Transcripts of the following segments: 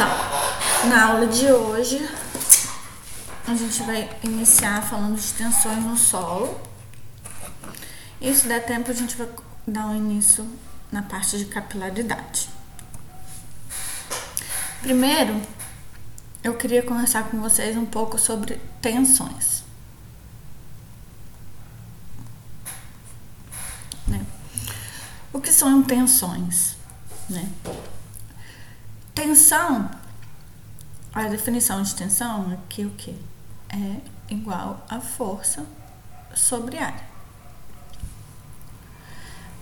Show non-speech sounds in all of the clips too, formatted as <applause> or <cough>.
Então, na aula de hoje, a gente vai iniciar falando de tensões no solo. E se der tempo, a gente vai dar um início na parte de capilaridade. Primeiro, eu queria conversar com vocês um pouco sobre tensões. Né? O que são tensões? Né? Tensão, a definição de tensão é que o que? É igual a força sobre área.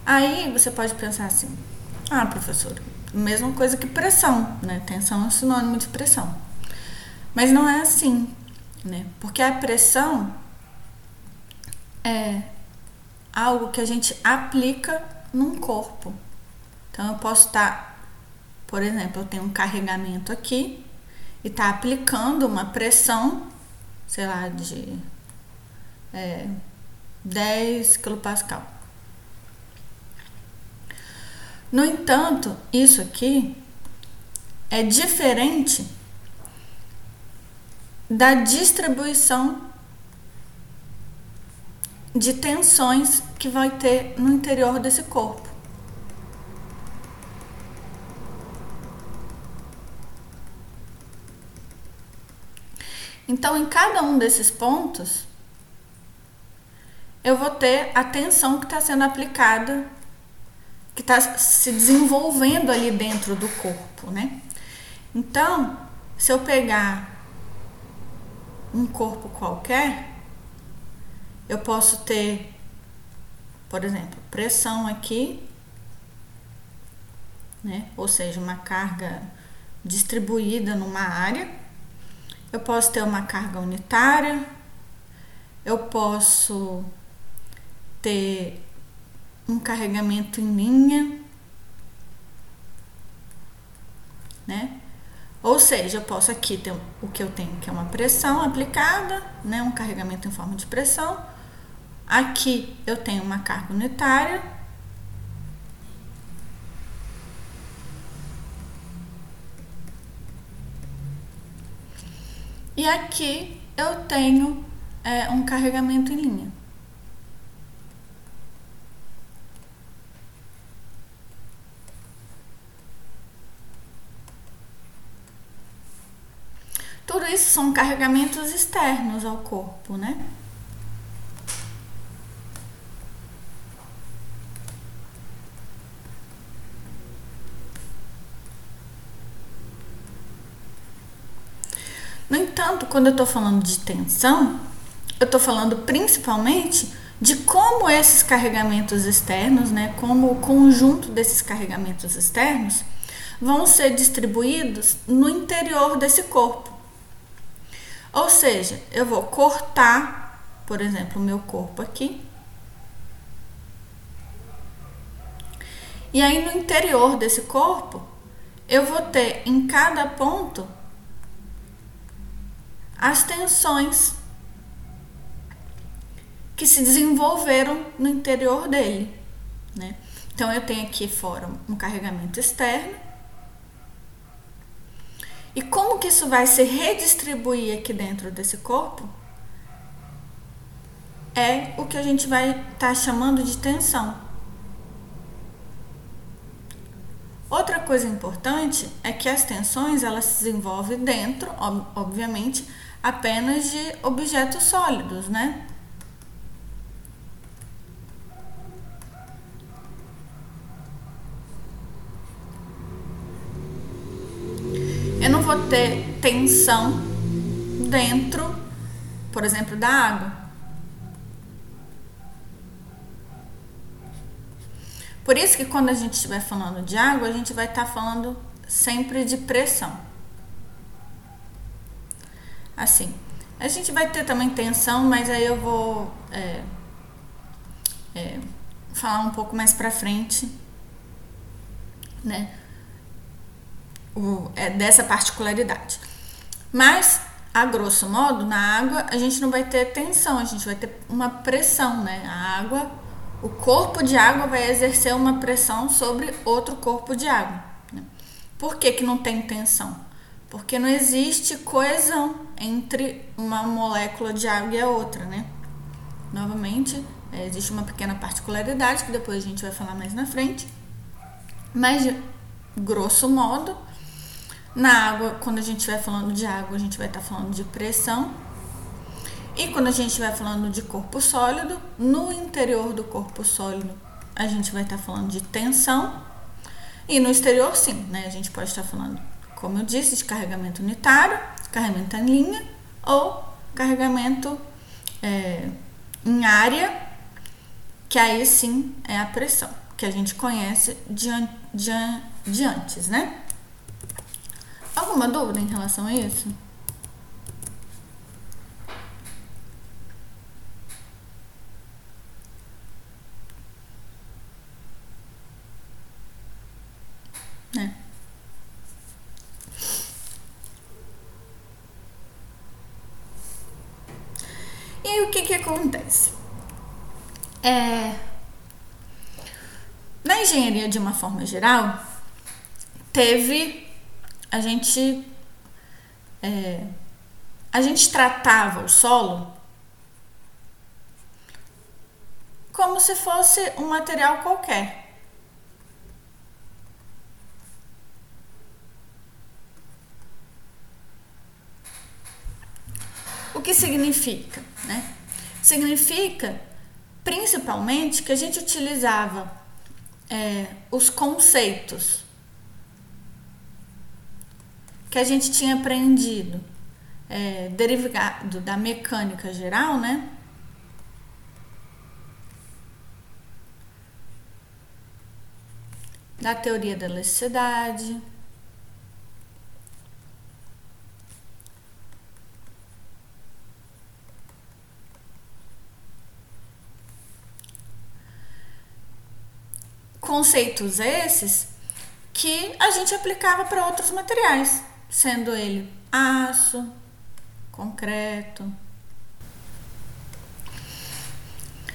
Aí você pode pensar assim, ah, professor, mesma coisa que pressão, né? Tensão é sinônimo de pressão. Mas não é assim, né? Porque a pressão é algo que a gente aplica num corpo. Então eu posso estar por exemplo, eu tenho um carregamento aqui e está aplicando uma pressão, sei lá, de é, 10 kPa. No entanto, isso aqui é diferente da distribuição de tensões que vai ter no interior desse corpo. Então, em cada um desses pontos, eu vou ter a tensão que está sendo aplicada, que está se desenvolvendo ali dentro do corpo, né? Então, se eu pegar um corpo qualquer, eu posso ter, por exemplo, pressão aqui, né? Ou seja, uma carga distribuída numa área eu posso ter uma carga unitária, eu posso ter um carregamento em linha, né? Ou seja, eu posso aqui ter o que eu tenho, que é uma pressão aplicada, né? Um carregamento em forma de pressão. Aqui eu tenho uma carga unitária E aqui eu tenho é, um carregamento em linha. Tudo isso são carregamentos externos ao corpo, né? No entanto, quando eu estou falando de tensão, eu estou falando principalmente de como esses carregamentos externos, né, como o conjunto desses carregamentos externos vão ser distribuídos no interior desse corpo. Ou seja, eu vou cortar, por exemplo, o meu corpo aqui. E aí no interior desse corpo, eu vou ter em cada ponto as tensões que se desenvolveram no interior dele, né? Então eu tenho aqui fora um carregamento externo. E como que isso vai se redistribuir aqui dentro desse corpo? É o que a gente vai estar tá chamando de tensão. Outra coisa importante é que as tensões elas se desenvolvem dentro, obviamente, apenas de objetos sólidos, né? Eu não vou ter tensão dentro, por exemplo, da água. Por isso que quando a gente estiver falando de água, a gente vai estar falando sempre de pressão assim. A gente vai ter também tensão, mas aí eu vou é, é, falar um pouco mais pra frente, né? O, é, dessa particularidade. Mas, a grosso modo, na água a gente não vai ter tensão, a gente vai ter uma pressão, né? A água, o corpo de água vai exercer uma pressão sobre outro corpo de água. Né? Por que, que não tem tensão? Porque não existe coesão entre uma molécula de água e a outra, né? Novamente, é, existe uma pequena particularidade que depois a gente vai falar mais na frente. Mas, grosso modo, na água, quando a gente estiver falando de água, a gente vai estar tá falando de pressão. E quando a gente estiver falando de corpo sólido, no interior do corpo sólido, a gente vai estar tá falando de tensão. E no exterior, sim, né? A gente pode estar tá falando, como eu disse, de carregamento unitário, carregamento em linha ou carregamento é, em área, que aí sim é a pressão, que a gente conhece de, de, de antes, né? Alguma dúvida em relação a isso? Né? O que que acontece? É, na engenharia de uma forma geral, teve a gente é, a gente tratava o solo como se fosse um material qualquer. O que significa? Né? Significa principalmente que a gente utilizava é, os conceitos que a gente tinha aprendido é, derivado da mecânica geral, né? Da teoria da elasticidade. Conceitos esses que a gente aplicava para outros materiais sendo ele aço, concreto.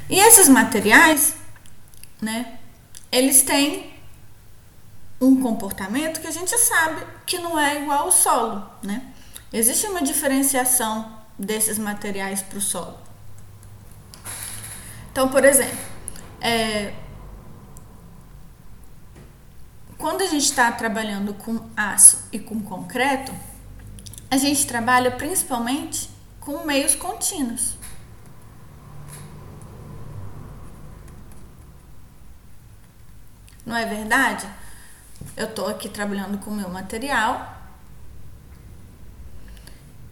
E esses materiais, né, eles têm um comportamento que a gente sabe que não é igual ao solo, né? Existe uma diferenciação desses materiais para o solo. Então, por exemplo, é, quando a gente está trabalhando com aço e com concreto, a gente trabalha principalmente com meios contínuos. Não é verdade? Eu estou aqui trabalhando com o meu material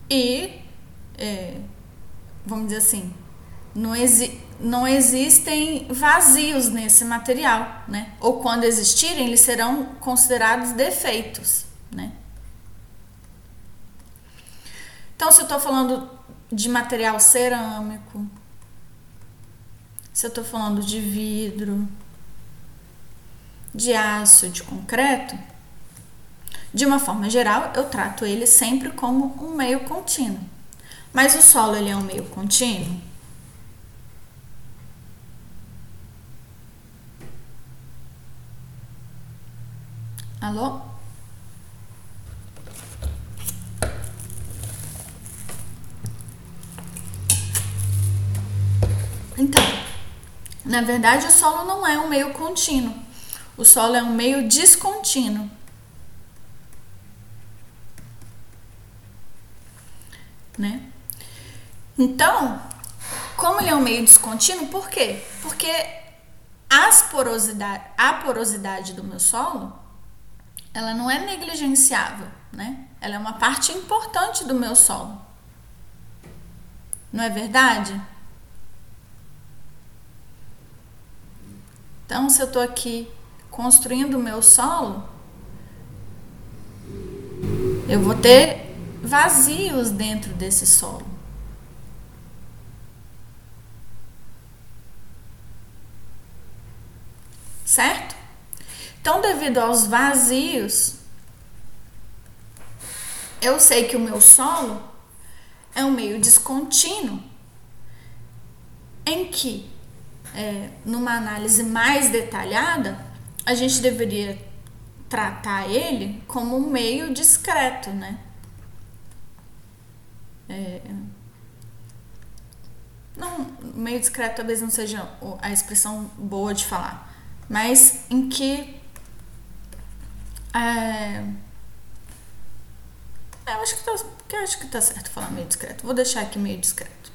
e, é, vamos dizer assim, não, exi não existem vazios nesse material, né? Ou quando existirem, eles serão considerados defeitos, né? Então, se eu estou falando de material cerâmico, se eu estou falando de vidro, de aço, de concreto, de uma forma geral, eu trato ele sempre como um meio contínuo. Mas o solo ele é um meio contínuo? Alô? Então, na verdade, o solo não é um meio contínuo. O solo é um meio descontínuo. Né? Então, como ele é um meio descontínuo, por quê? Porque as porosidade, a porosidade do meu solo ela não é negligenciável, né? Ela é uma parte importante do meu solo. Não é verdade? Então, se eu estou aqui construindo o meu solo, eu vou ter vazios dentro desse solo. Certo? Então, devido aos vazios, eu sei que o meu solo é um meio descontínuo, em que, é, numa análise mais detalhada, a gente deveria tratar ele como um meio discreto, né? É, não, meio discreto talvez não seja a expressão boa de falar, mas em que é, eu acho que tá, eu acho que tá certo falar meio discreto. Vou deixar aqui meio discreto.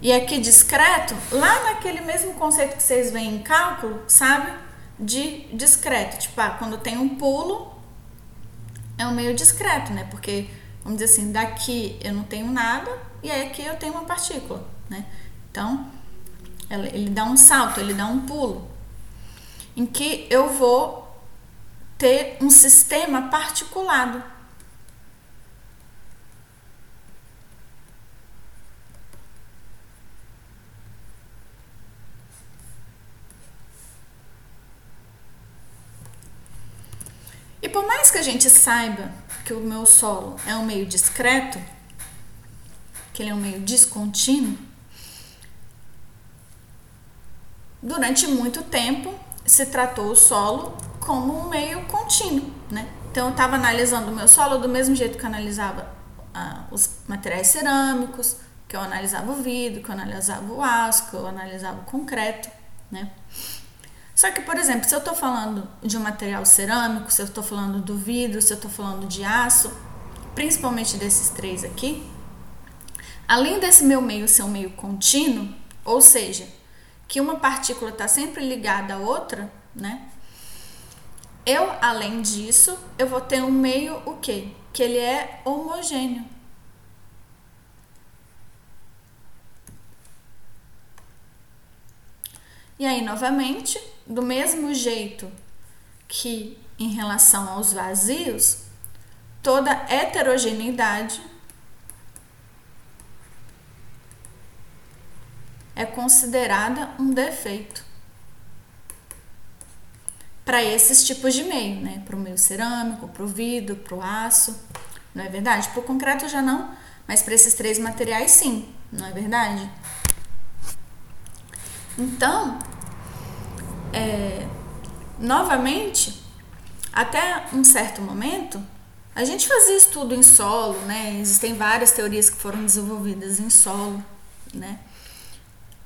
E aqui discreto, lá naquele mesmo conceito que vocês veem em cálculo, sabe? De discreto. Tipo, ah, quando tem um pulo, é um meio discreto, né? Porque, vamos dizer assim, daqui eu não tenho nada e aí aqui eu tenho uma partícula, né? Então, ele dá um salto, ele dá um pulo. Em que eu vou ter um sistema particulado. E por mais que a gente saiba que o meu solo é um meio discreto, que ele é um meio descontínuo, durante muito tempo se tratou o solo como um meio contínuo, né? Então eu estava analisando o meu solo do mesmo jeito que eu analisava ah, os materiais cerâmicos, que eu analisava o vidro, que eu analisava o aço, que eu analisava o concreto, né? Só que, por exemplo, se eu estou falando de um material cerâmico, se eu estou falando do vidro, se eu estou falando de aço, principalmente desses três aqui, além desse meu meio ser um meio contínuo, ou seja, que uma partícula está sempre ligada à outra, né? Eu, além disso, eu vou ter um meio o quê? Que ele é homogêneo. E aí, novamente, do mesmo jeito que em relação aos vazios, toda heterogeneidade é considerada um defeito para esses tipos de meio, né? Para o meio cerâmico, para o vidro, para o aço, não é verdade? Para o concreto já não, mas para esses três materiais sim, não é verdade? Então, é, novamente, até um certo momento, a gente fazia estudo em solo, né? Existem várias teorias que foram desenvolvidas em solo, né?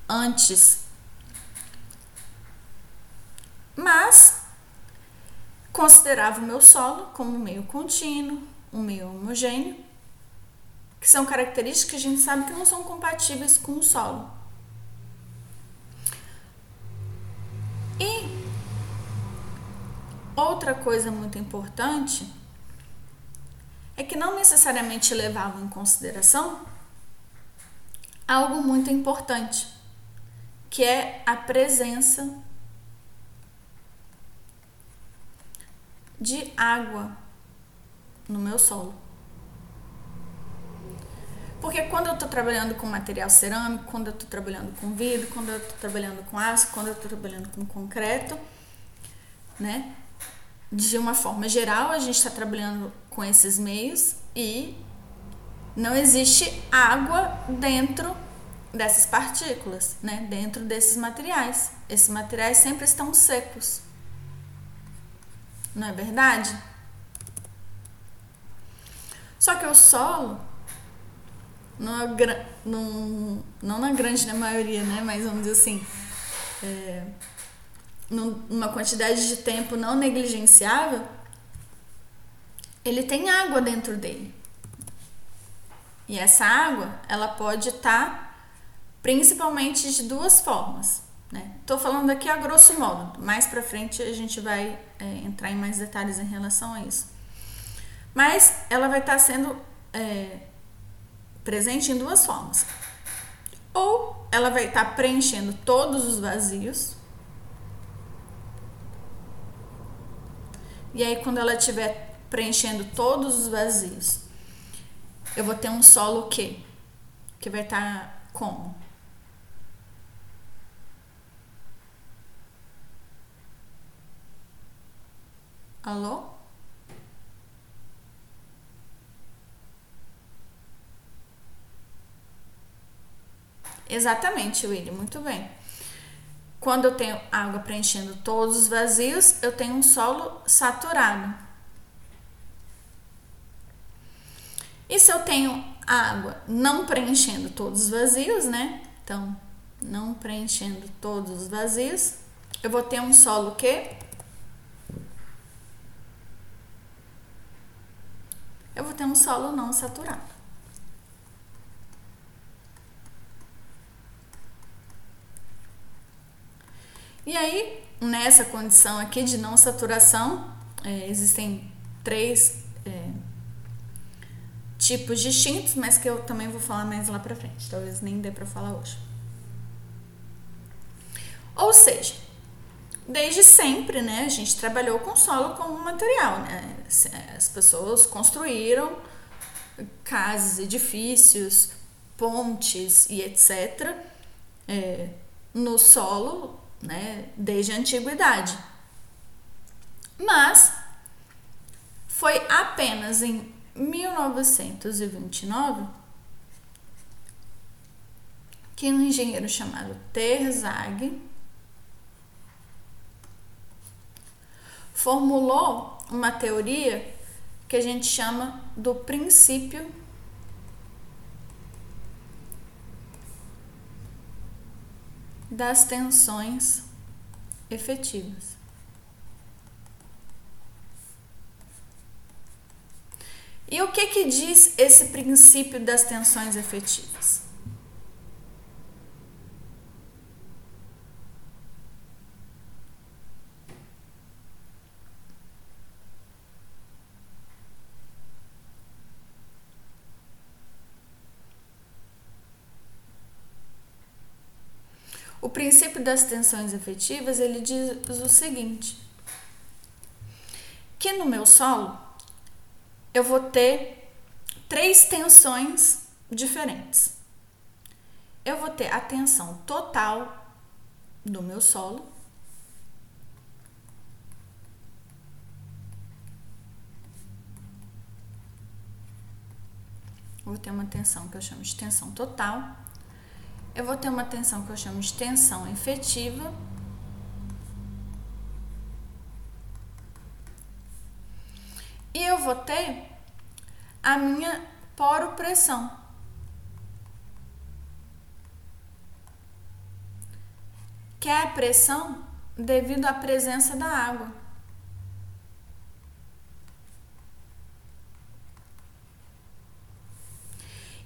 Antes. Mas considerava o meu solo como um meio contínuo, um meio homogêneo, que são características que a gente sabe que não são compatíveis com o solo. E outra coisa muito importante é que não necessariamente levavam em consideração algo muito importante, que é a presença de água no meu solo. Porque quando eu estou trabalhando com material cerâmico, quando eu estou trabalhando com vidro, quando eu estou trabalhando com aço, quando eu estou trabalhando com concreto, né? De uma forma geral, a gente está trabalhando com esses meios e não existe água dentro dessas partículas, né? Dentro desses materiais. Esses materiais sempre estão secos. Não é verdade? Só que o solo, não, não, não na grande maioria, né? Mas vamos dizer assim, é, numa quantidade de tempo não negligenciável, ele tem água dentro dele. E essa água, ela pode estar tá principalmente de duas formas. Né? Tô falando aqui a grosso modo, mais para frente a gente vai é, entrar em mais detalhes em relação a isso. Mas ela vai estar tá sendo é, presente em duas formas. Ou ela vai estar tá preenchendo todos os vazios. E aí, quando ela estiver preenchendo todos os vazios, eu vou ter um solo o quê? Que vai estar tá como? Alô? Exatamente, William, muito bem. Quando eu tenho água preenchendo todos os vazios, eu tenho um solo saturado. E se eu tenho água não preenchendo todos os vazios, né? Então, não preenchendo todos os vazios, eu vou ter um solo que eu vou ter um solo não saturado. E aí, nessa condição aqui de não saturação, é, existem três é, tipos distintos, mas que eu também vou falar mais lá pra frente. Talvez nem dê pra falar hoje. Ou seja, desde sempre, né, a gente trabalhou com solo como material, né? As pessoas construíram casas, edifícios, pontes e etc. É, no solo né, desde a antiguidade. Mas foi apenas em 1929 que um engenheiro chamado Terzag formulou uma teoria que a gente chama do princípio das tensões efetivas. E o que que diz esse princípio das tensões efetivas? O princípio das tensões efetivas, ele diz o seguinte: que no meu solo eu vou ter três tensões diferentes. Eu vou ter a tensão total do meu solo, vou ter uma tensão que eu chamo de tensão total eu vou ter uma tensão que eu chamo de tensão efetiva. E eu vou ter a minha poropressão. Que é a pressão devido à presença da água.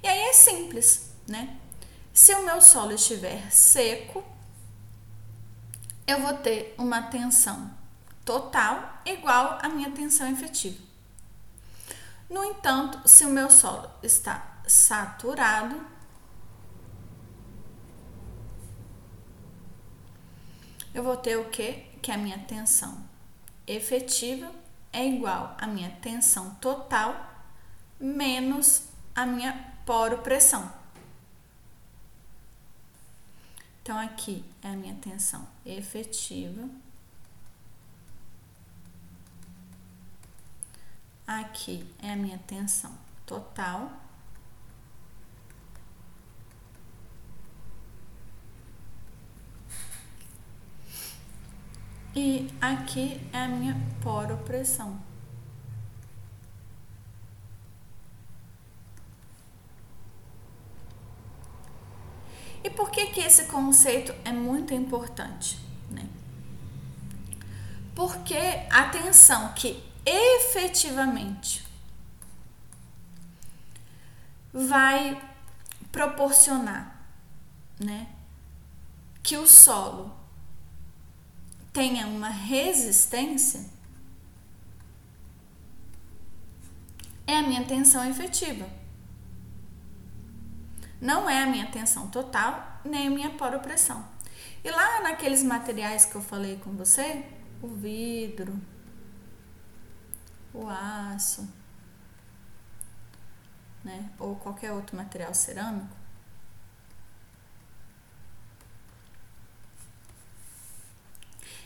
E aí é simples, né? Se o meu solo estiver seco, eu vou ter uma tensão total igual à minha tensão efetiva. No entanto, se o meu solo está saturado, eu vou ter o que? Que a minha tensão efetiva é igual à minha tensão total menos a minha poropressão. Então, aqui é a minha tensão efetiva. Aqui é a minha tensão total. E aqui é a minha poropressão. E por que, que esse conceito é muito importante? Né? Porque a tensão que efetivamente vai proporcionar né, que o solo tenha uma resistência é a minha tensão efetiva. Não é a minha tensão total, nem a minha poropressão. E lá naqueles materiais que eu falei com você, o vidro, o aço, né, ou qualquer outro material cerâmico,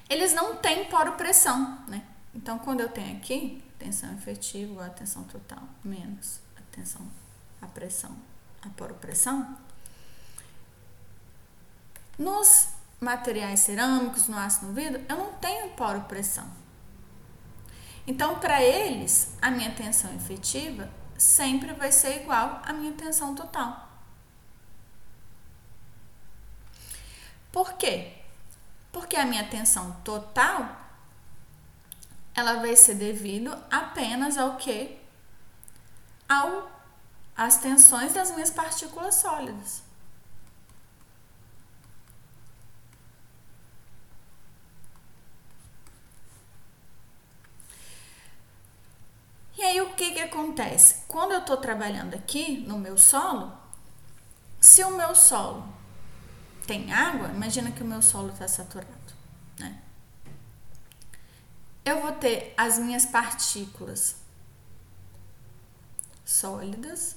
eles não têm poropressão, né? Então, quando eu tenho aqui tensão efetiva, a tensão total menos a tensão, a pressão a poropressão, nos materiais cerâmicos, no no vidro, eu não tenho poropressão. Então, para eles, a minha tensão efetiva sempre vai ser igual à minha tensão total. Por quê? Porque a minha tensão total ela vai ser devido apenas ao que? Ao as tensões das minhas partículas sólidas. E aí o que que acontece? Quando eu estou trabalhando aqui no meu solo, se o meu solo tem água, imagina que o meu solo está saturado, né? Eu vou ter as minhas partículas sólidas,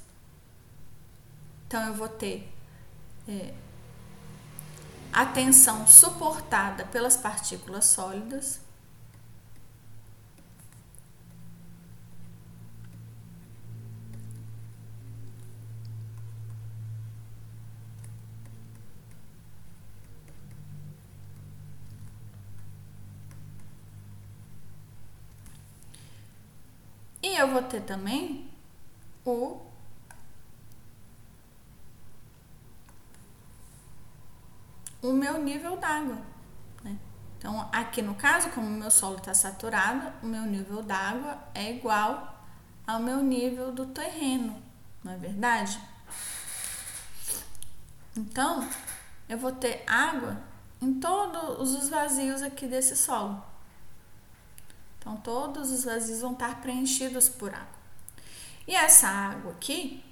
então eu vou ter é, a tensão suportada pelas partículas sólidas. E eu vou ter também o o meu nível d'água. Né? Então, aqui no caso, como o meu solo está saturado, o meu nível d'água é igual ao meu nível do terreno, não é verdade? Então, eu vou ter água em todos os vazios aqui desse solo. Então, todos os vazios vão estar preenchidos por água. E essa água aqui,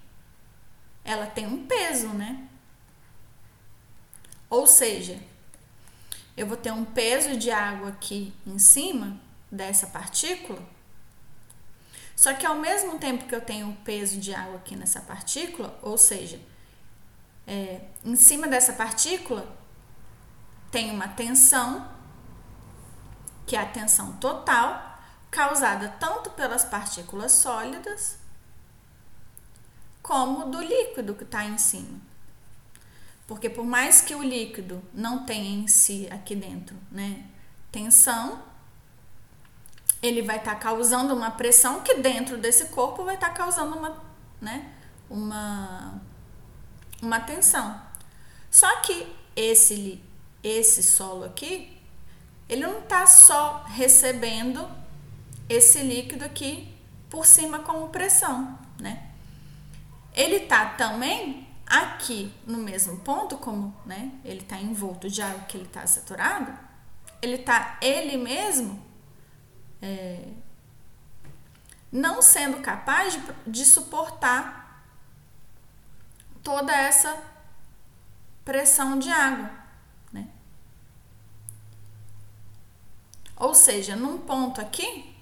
ela tem um peso, né? Ou seja, eu vou ter um peso de água aqui em cima dessa partícula. Só que ao mesmo tempo que eu tenho o peso de água aqui nessa partícula, ou seja, é, em cima dessa partícula tem uma tensão que é a tensão total, causada tanto pelas partículas sólidas como do líquido que está em cima. Porque por mais que o líquido não tenha em si aqui dentro, né, tensão, ele vai estar tá causando uma pressão que dentro desse corpo vai estar tá causando uma, né, uma uma tensão. Só que esse esse solo aqui ele não está só recebendo esse líquido aqui por cima como pressão, né? Ele está também aqui no mesmo ponto, como né, ele está envolto de água que ele está saturado, ele está ele mesmo é, não sendo capaz de, de suportar toda essa pressão de água. Ou seja, num ponto aqui,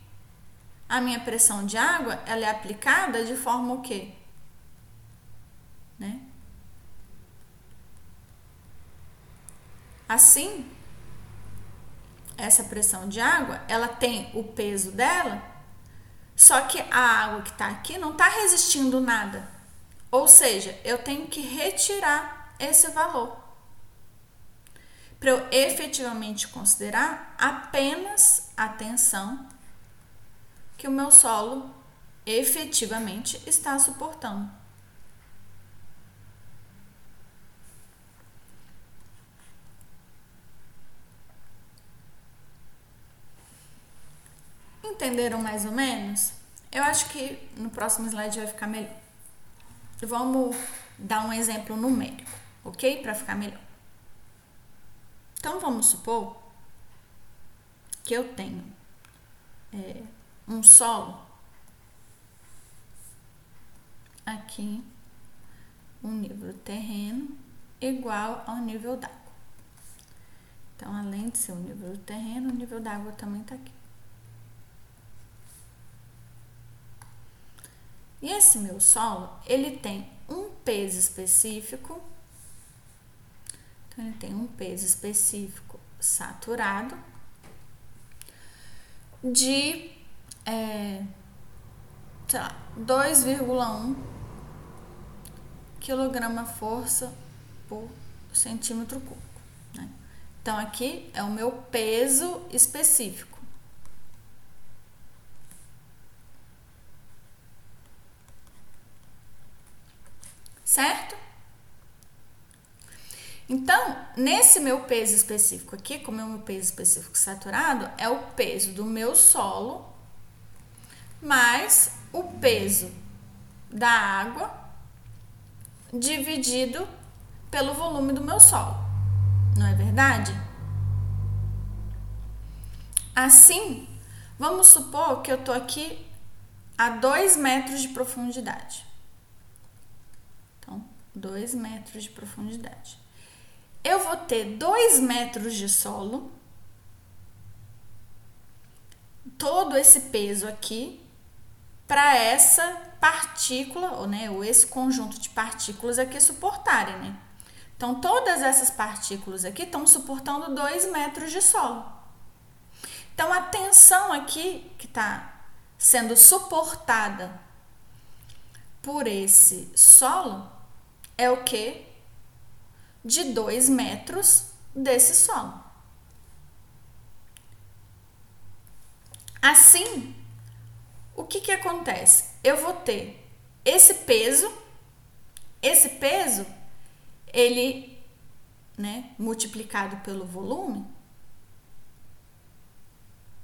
a minha pressão de água ela é aplicada de forma o quê? Né? Assim, essa pressão de água, ela tem o peso dela, só que a água que está aqui não está resistindo nada. Ou seja, eu tenho que retirar esse valor para eu efetivamente considerar apenas a tensão que o meu solo efetivamente está suportando. Entenderam mais ou menos? Eu acho que no próximo slide vai ficar melhor. Vamos dar um exemplo numérico, ok? Para ficar melhor. Então vamos supor que eu tenho é, um solo aqui, um nível do terreno igual ao nível d'água. Então, além de ser o nível do terreno, o nível d'água também está aqui. E esse meu solo, ele tem um peso específico então, ele tem um peso específico saturado de é, 2,1 quilograma força por centímetro cúbico. Né? Então, aqui é o meu peso específico. Certo? Então, nesse meu peso específico aqui, como é o meu peso específico saturado, é o peso do meu solo mais o peso da água dividido pelo volume do meu solo. Não é verdade? Assim, vamos supor que eu tô aqui a 2 metros de profundidade. Então, 2 metros de profundidade eu vou ter 2 metros de solo, todo esse peso aqui, para essa partícula, ou, né, ou esse conjunto de partículas aqui suportarem, né? Então, todas essas partículas aqui estão suportando 2 metros de solo. Então, a tensão aqui que está sendo suportada por esse solo é o que? de 2 metros desse solo. Assim, o que, que acontece? Eu vou ter esse peso, esse peso, ele, né, multiplicado pelo volume.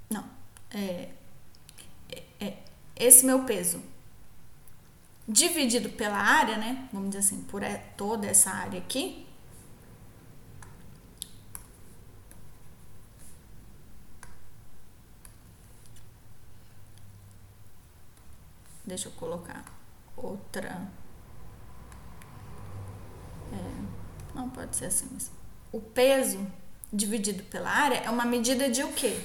Não, é, é, é esse meu peso dividido pela área, né? Vamos dizer assim, por toda essa área aqui, Deixa eu colocar outra. É, não pode ser assim. Mas o peso dividido pela área é uma medida de o quê?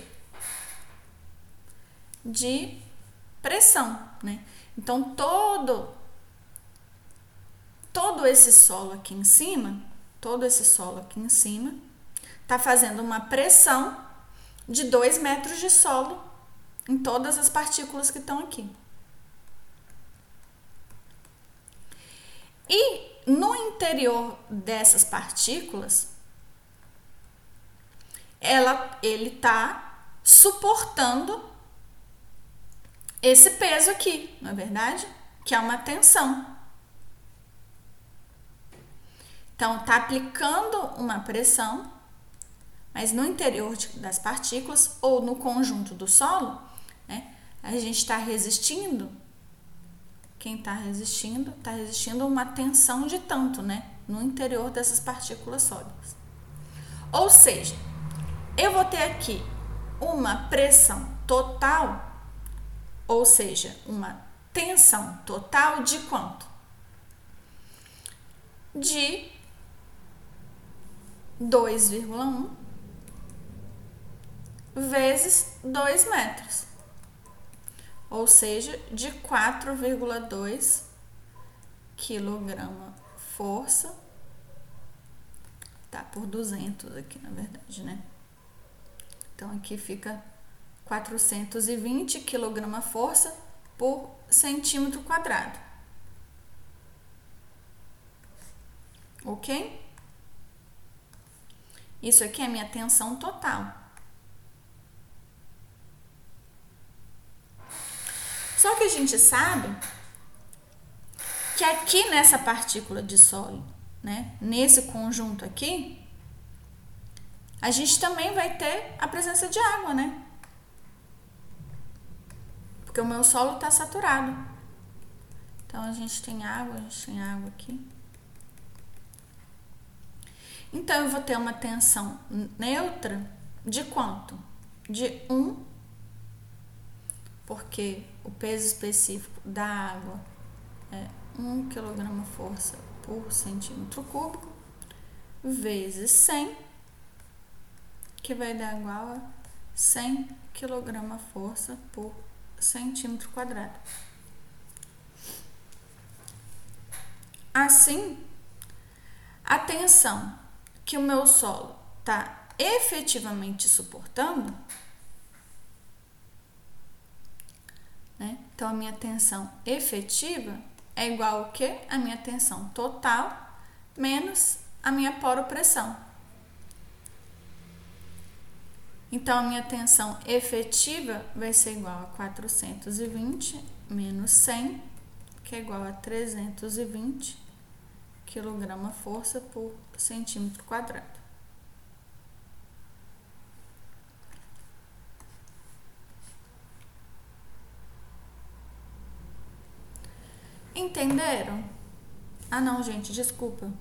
De pressão, né? Então todo todo esse solo aqui em cima, todo esse solo aqui em cima, tá fazendo uma pressão de 2 metros de solo em todas as partículas que estão aqui. E no interior dessas partículas, ela, ele está suportando esse peso aqui, não é verdade? Que é uma tensão. Então, está aplicando uma pressão, mas no interior de, das partículas ou no conjunto do solo, né, a gente está resistindo quem está resistindo, está resistindo uma tensão de tanto, né? No interior dessas partículas sólidas. Ou seja, eu vou ter aqui uma pressão total, ou seja, uma tensão total de quanto? De 2,1 vezes 2 metros ou seja, de 4,2 quilograma força, tá por 200 aqui na verdade, né? Então aqui fica 420 quilograma força por centímetro quadrado. Ok? Isso aqui é minha tensão total. Só que a gente sabe que aqui nessa partícula de sólido, né, nesse conjunto aqui, a gente também vai ter a presença de água, né? Porque o meu solo está saturado. Então a gente tem água, a gente tem água aqui. Então eu vou ter uma tensão neutra de quanto? De 1, porque o peso específico da água é 1 kg força por centímetro cúbico vezes 100, que vai dar igual a 100 kg força por centímetro quadrado. Assim, a tensão que o meu solo está efetivamente suportando Né? Então, a minha tensão efetiva é igual ao que? A minha tensão total menos a minha poropressão. Então, a minha tensão efetiva vai ser igual a 420 menos 100, que é igual a 320 quilograma força por centímetro quadrado. Entenderam? Ah, não, gente, desculpa.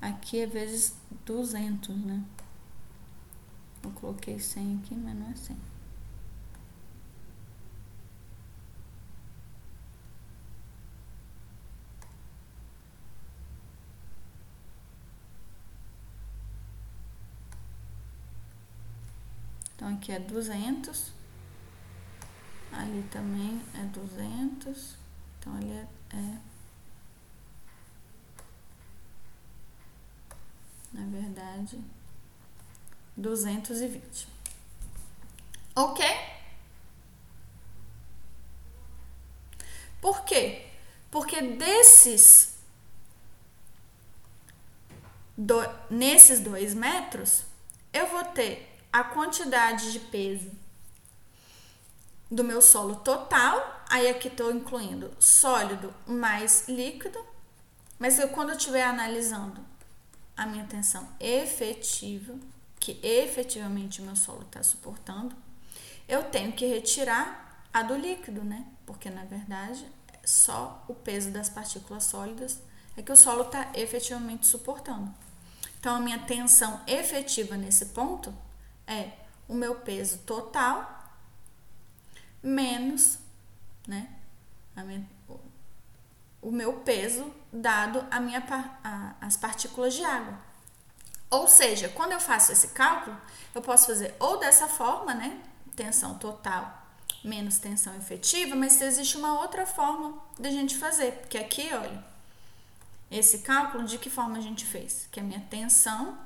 Aqui é vezes 200, né? Eu coloquei 100 aqui, mas não é 100. Aqui é 200. Ali também é 200. Então, ali é, é na verdade, 220. Ok? Por quê? Porque desses do, nesses dois metros, eu vou ter a quantidade de peso do meu solo total, aí aqui estou incluindo sólido mais líquido, mas eu, quando eu estiver analisando a minha tensão efetiva, que efetivamente o meu solo está suportando, eu tenho que retirar a do líquido, né? Porque na verdade só o peso das partículas sólidas é que o solo está efetivamente suportando. Então a minha tensão efetiva nesse ponto é o meu peso total menos, né? Minha, o meu peso dado a minha, a, as partículas de água. Ou seja, quando eu faço esse cálculo, eu posso fazer ou dessa forma, né? Tensão total menos tensão efetiva, mas existe uma outra forma de a gente fazer, porque aqui, olha, esse cálculo de que forma a gente fez? Que a minha tensão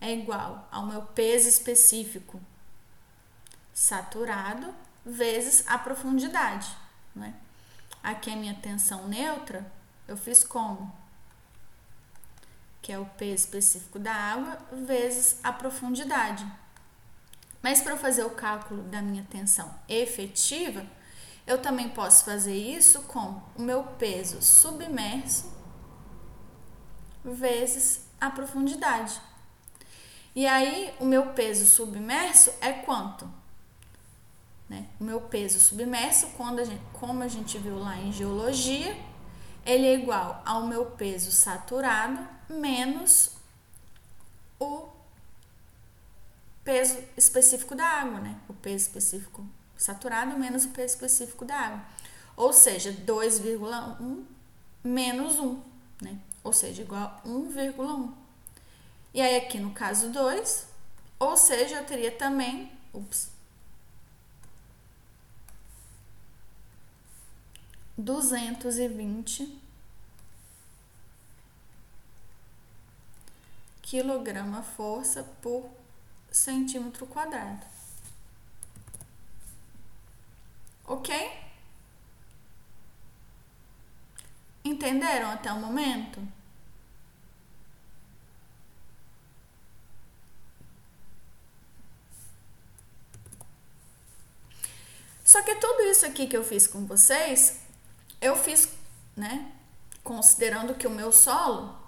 é igual ao meu peso específico saturado vezes a profundidade, né? Aqui a minha tensão neutra, eu fiz como? Que é o peso específico da água vezes a profundidade. Mas para eu fazer o cálculo da minha tensão efetiva, eu também posso fazer isso com o meu peso submerso vezes a profundidade. E aí, o meu peso submerso é quanto? Né? O meu peso submerso, quando a gente, como a gente viu lá em geologia, ele é igual ao meu peso saturado menos o peso específico da água, né? O peso específico saturado menos o peso específico da água. Ou seja, 2,1 menos 1, né? Ou seja, igual a 1,1. E aí aqui no caso 2, ou seja, eu teria também, ups, 220 quilograma força por centímetro quadrado. Ok? Entenderam até o momento? Só que tudo isso aqui que eu fiz com vocês eu fiz, né, considerando que o meu solo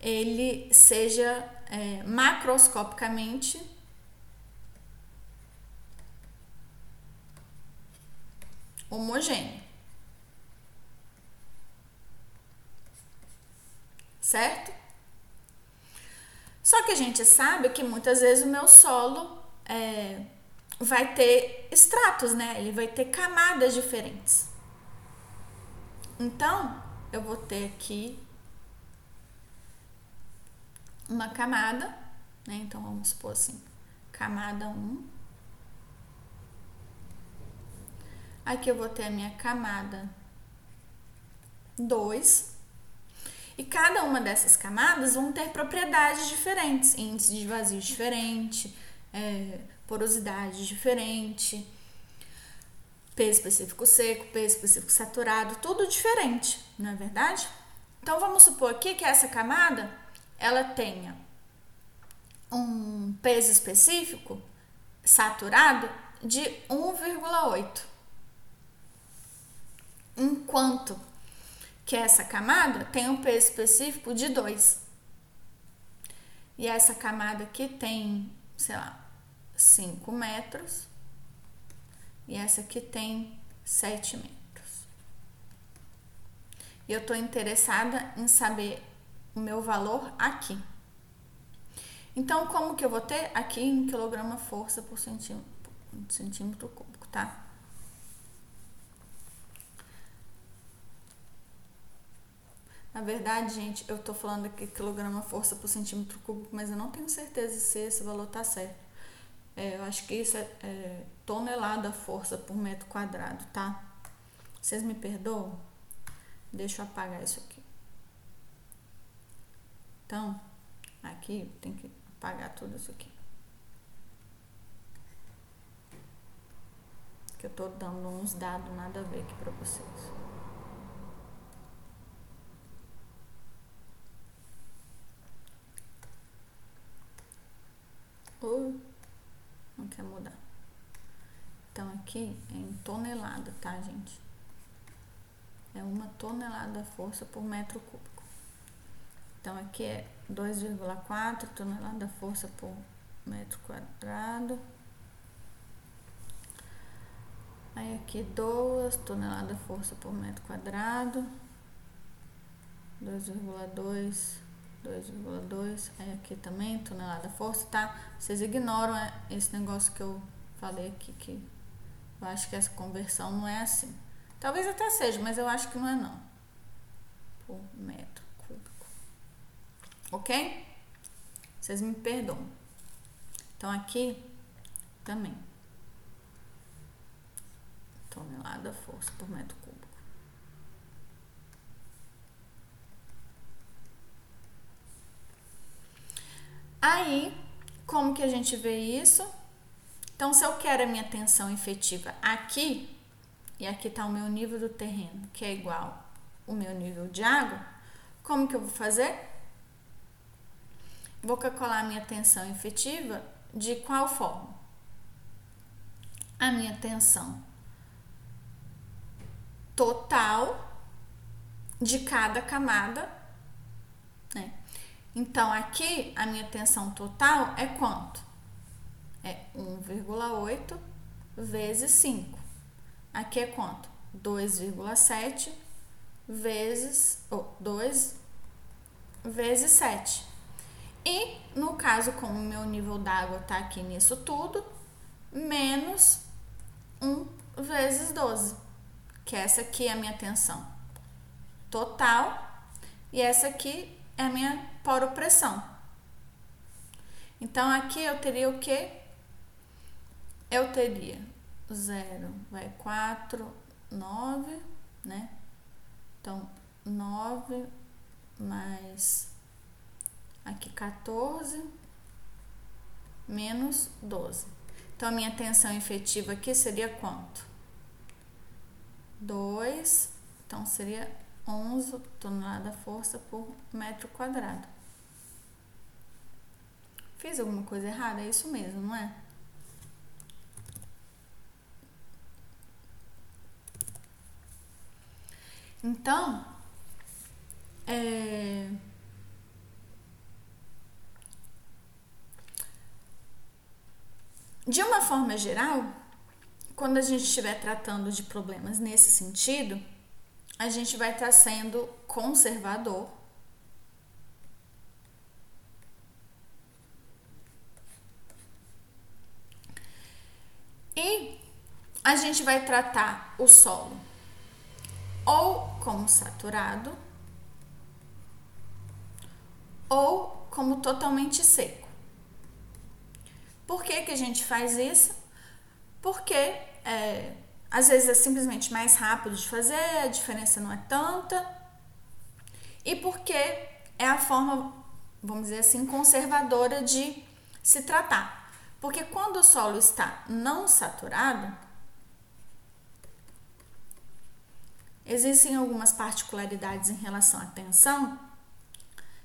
ele seja é, macroscopicamente homogêneo. Certo? Só que a gente sabe que muitas vezes o meu solo é, vai ter estratos, né? Ele vai ter camadas diferentes. Então, eu vou ter aqui uma camada, né? Então, vamos supor assim, camada 1. Aqui eu vou ter a minha camada 2. E cada uma dessas camadas vão ter propriedades diferentes, índice de vazio diferente, é, porosidade diferente peso específico seco, peso específico saturado, tudo diferente, não é verdade? Então vamos supor aqui que essa camada ela tenha um peso específico saturado de 1,8. Enquanto que essa camada tem um peso específico de 2. E essa camada aqui tem, sei lá, 5 metros. E essa aqui tem 7 metros. E eu estou interessada em saber o meu valor aqui. Então, como que eu vou ter? Aqui em quilograma força por centímetro, centímetro cúbico, tá? Na verdade, gente, eu tô falando aqui quilograma força por centímetro cúbico, mas eu não tenho certeza se esse valor tá certo. É, eu acho que isso é, é tonelada força por metro quadrado, tá? Vocês me perdoam? Deixa eu apagar isso aqui. Então, aqui tem que apagar tudo isso aqui. Que eu tô dando uns dados nada a ver aqui pra vocês. Ou não quer mudar. Então aqui é em tonelada, tá, gente? É uma tonelada força por metro cúbico. Então aqui é 2,4 tonelada força por metro quadrado. Aí aqui 2 tonelada força por metro quadrado. 2,2 2,2. Aí aqui também, tonelada força, tá? Vocês ignoram é, esse negócio que eu falei aqui, que eu acho que essa conversão não é assim. Talvez até seja, mas eu acho que não é não. Por metro cúbico. Ok? Vocês me perdoam. Então aqui também. Tonelada força por metro cúbico. Aí, como que a gente vê isso? Então, se eu quero a minha tensão efetiva aqui, e aqui está o meu nível do terreno, que é igual o meu nível de água, como que eu vou fazer? Vou calcular a minha tensão efetiva de qual forma? A minha tensão total de cada camada? Então, aqui a minha tensão total é quanto? É 1,8 vezes 5. Aqui é quanto? 2,7 vezes oh, 2 vezes 7. E no caso, como o meu nível d'água está aqui nisso tudo, menos 1 vezes 12, que essa aqui é a minha tensão total, e essa aqui é a minha poropressão. Então, aqui eu teria o que? Eu teria 0, vai 4, 9, né? Então, 9 mais aqui 14 menos 12. Então, a minha tensão efetiva aqui seria quanto? 2, então seria 11 tonelada força por metro quadrado. Fiz alguma coisa errada? É isso mesmo, não é? Então, é... de uma forma geral, quando a gente estiver tratando de problemas nesse sentido, a gente vai estar sendo conservador E a gente vai tratar o solo ou como saturado ou como totalmente seco. Por que, que a gente faz isso? Porque é, às vezes é simplesmente mais rápido de fazer, a diferença não é tanta, e porque é a forma, vamos dizer assim, conservadora de se tratar. Porque quando o solo está não saturado, existem algumas particularidades em relação à tensão,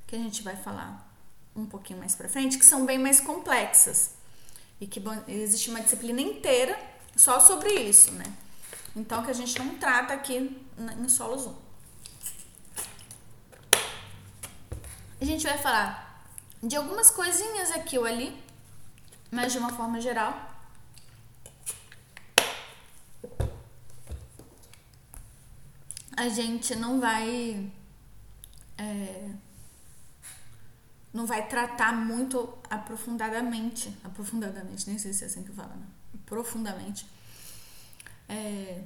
que a gente vai falar um pouquinho mais para frente, que são bem mais complexas. E que existe uma disciplina inteira só sobre isso, né? Então, que a gente não trata aqui em solos 1. a gente vai falar de algumas coisinhas aqui ou ali, mas de uma forma geral. A gente não vai. É, não vai tratar muito aprofundadamente, aprofundadamente, nem sei se é assim que fala, né? profundamente, é,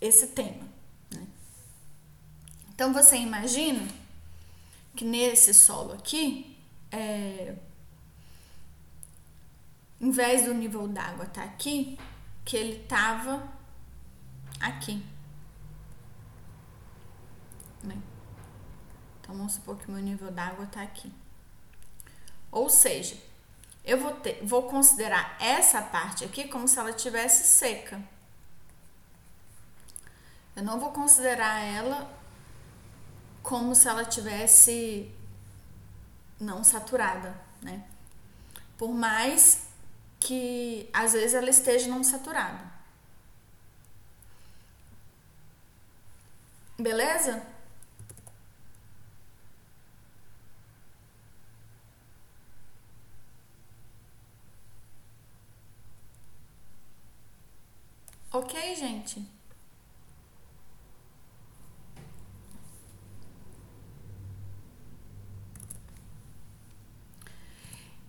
esse tema. Né? Então você imagina que nesse solo aqui, é, em vez do nível d'água estar tá aqui, que ele tava aqui. Né? Então vamos supor que meu nível d'água está aqui. Ou seja, eu vou, ter, vou considerar essa parte aqui como se ela tivesse seca. Eu não vou considerar ela como se ela tivesse não saturada, né? Por mais que às vezes ela esteja não saturada. Beleza? Ok, gente?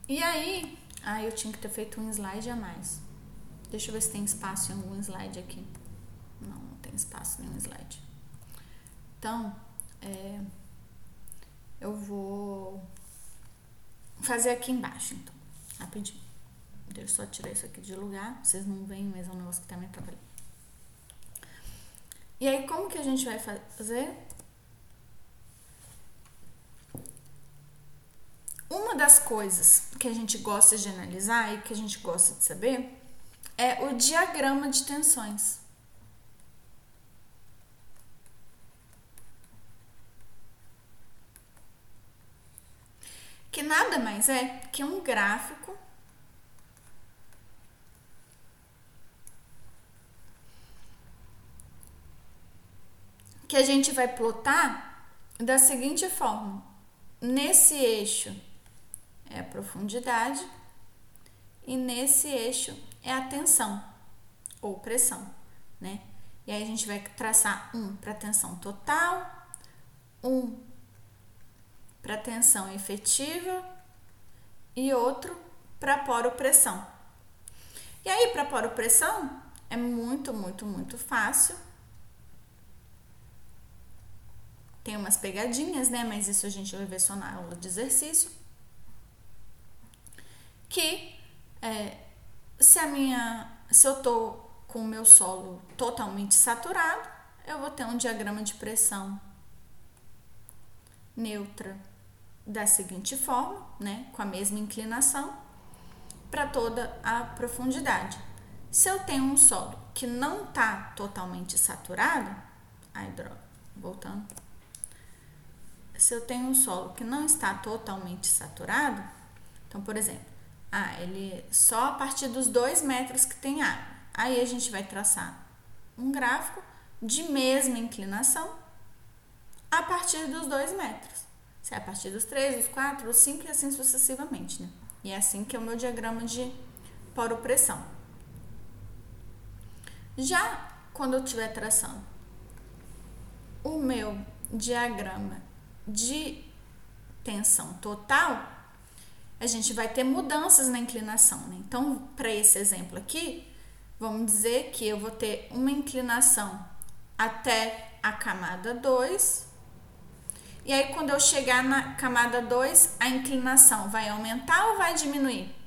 E aí, ah, eu tinha que ter feito um slide a mais. Deixa eu ver se tem espaço em algum slide aqui. Não, não tem espaço em nenhum slide. Então, é, eu vou fazer aqui embaixo, então, rapidinho. Deixa eu só tirar isso aqui de lugar. Vocês não veem, mas é um negócio que tá me atrapalhando. E aí, como que a gente vai fazer? Uma das coisas que a gente gosta de analisar e que a gente gosta de saber é o diagrama de tensões. Que nada mais é que um gráfico que a gente vai plotar da seguinte forma: nesse eixo é a profundidade e nesse eixo é a tensão ou pressão, né? E aí a gente vai traçar um para tensão total, um para tensão efetiva e outro para poro-pressão. E aí para poro-pressão é muito, muito, muito fácil Tem umas pegadinhas, né? Mas isso a gente vai ver só na aula de exercício. Que é, se a minha. Se eu tô com o meu solo totalmente saturado, eu vou ter um diagrama de pressão neutra da seguinte forma, né? Com a mesma inclinação para toda a profundidade. Se eu tenho um solo que não está totalmente saturado, ai droga, voltando se eu tenho um solo que não está totalmente saturado, então, por exemplo, ah, ele só a partir dos dois metros que tem água. Aí a gente vai traçar um gráfico de mesma inclinação a partir dos dois metros. Se é a partir dos três, dos quatro, dos cinco e assim sucessivamente, né? E é assim que é o meu diagrama de poro-pressão. Já quando eu estiver traçando o meu diagrama de tensão total, a gente vai ter mudanças na inclinação. Né? Então, para esse exemplo aqui, vamos dizer que eu vou ter uma inclinação até a camada 2. E aí, quando eu chegar na camada 2, a inclinação vai aumentar ou vai diminuir?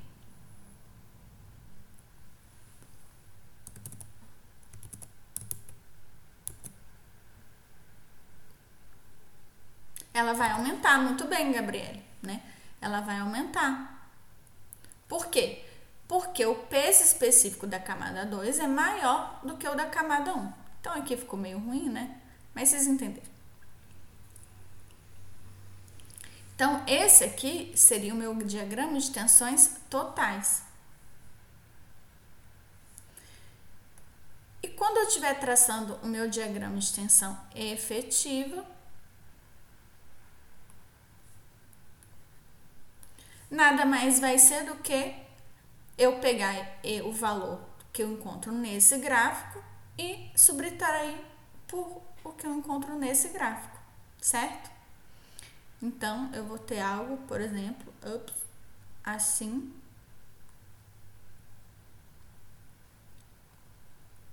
ela vai aumentar. Muito bem, Gabriele, né? Ela vai aumentar. Por quê? Porque o peso específico da camada 2 é maior do que o da camada 1. Um. Então aqui ficou meio ruim, né? Mas vocês entenderam. Então, esse aqui seria o meu diagrama de tensões totais. E quando eu estiver traçando o meu diagrama de tensão efetiva, nada mais vai ser do que eu pegar o valor que eu encontro nesse gráfico e subtrair por o que eu encontro nesse gráfico, certo? Então, eu vou ter algo, por exemplo, ups, assim.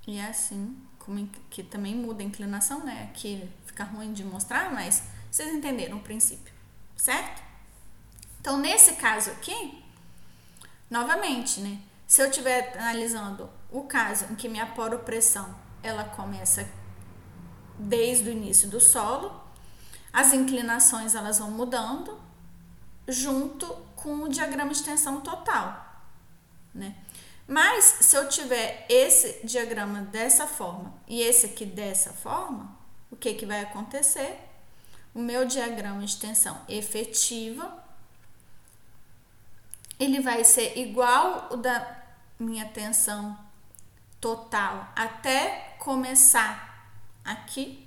E assim, que também muda a inclinação, né? Aqui fica ruim de mostrar, mas vocês entenderam o princípio, certo? Então, nesse caso aqui, novamente, né? Se eu estiver analisando o caso em que minha poropressão ela começa desde o início do solo, as inclinações elas vão mudando junto com o diagrama de tensão total, né? Mas se eu tiver esse diagrama dessa forma e esse aqui dessa forma, o que que vai acontecer? O meu diagrama de tensão efetiva ele vai ser igual o da minha tensão total até começar aqui,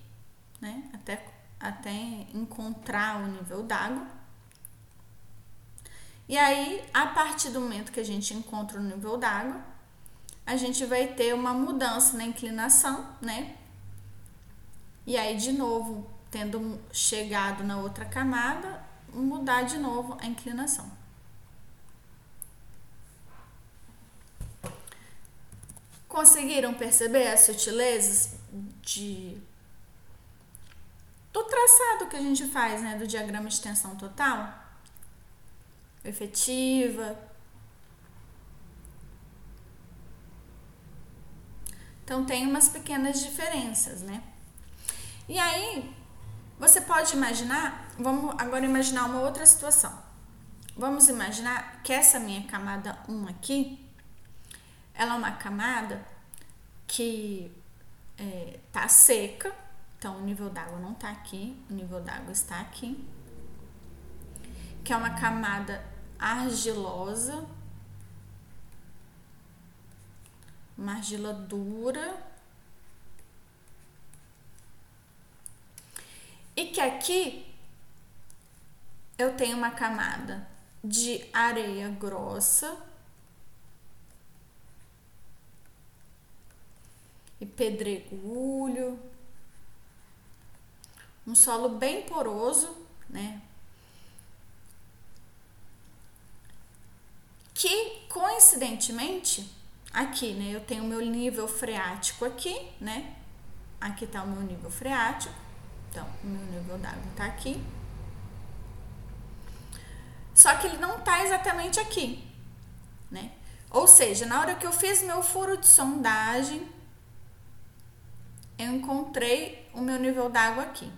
né? Até, até encontrar o nível d'água. E aí, a partir do momento que a gente encontra o nível d'água, a gente vai ter uma mudança na inclinação, né? E aí, de novo, tendo chegado na outra camada, mudar de novo a inclinação. Conseguiram perceber as sutilezas de do traçado que a gente faz, né, do diagrama de tensão total? Efetiva. Então tem umas pequenas diferenças, né? E aí, você pode imaginar, vamos agora imaginar uma outra situação. Vamos imaginar que essa minha camada 1 aqui, ela é uma camada que é, tá seca, então o nível d'água não tá aqui, o nível d'água está aqui, que é uma camada argilosa, uma argila dura, e que aqui eu tenho uma camada de areia grossa e pedregulho. Um solo bem poroso, né? Que coincidentemente, aqui, né, eu tenho meu nível freático aqui, né? Aqui tá o meu nível freático. Então, o meu nível d'água tá aqui. Só que ele não tá exatamente aqui, né? Ou seja, na hora que eu fiz meu furo de sondagem, eu encontrei o meu nível d'água aqui.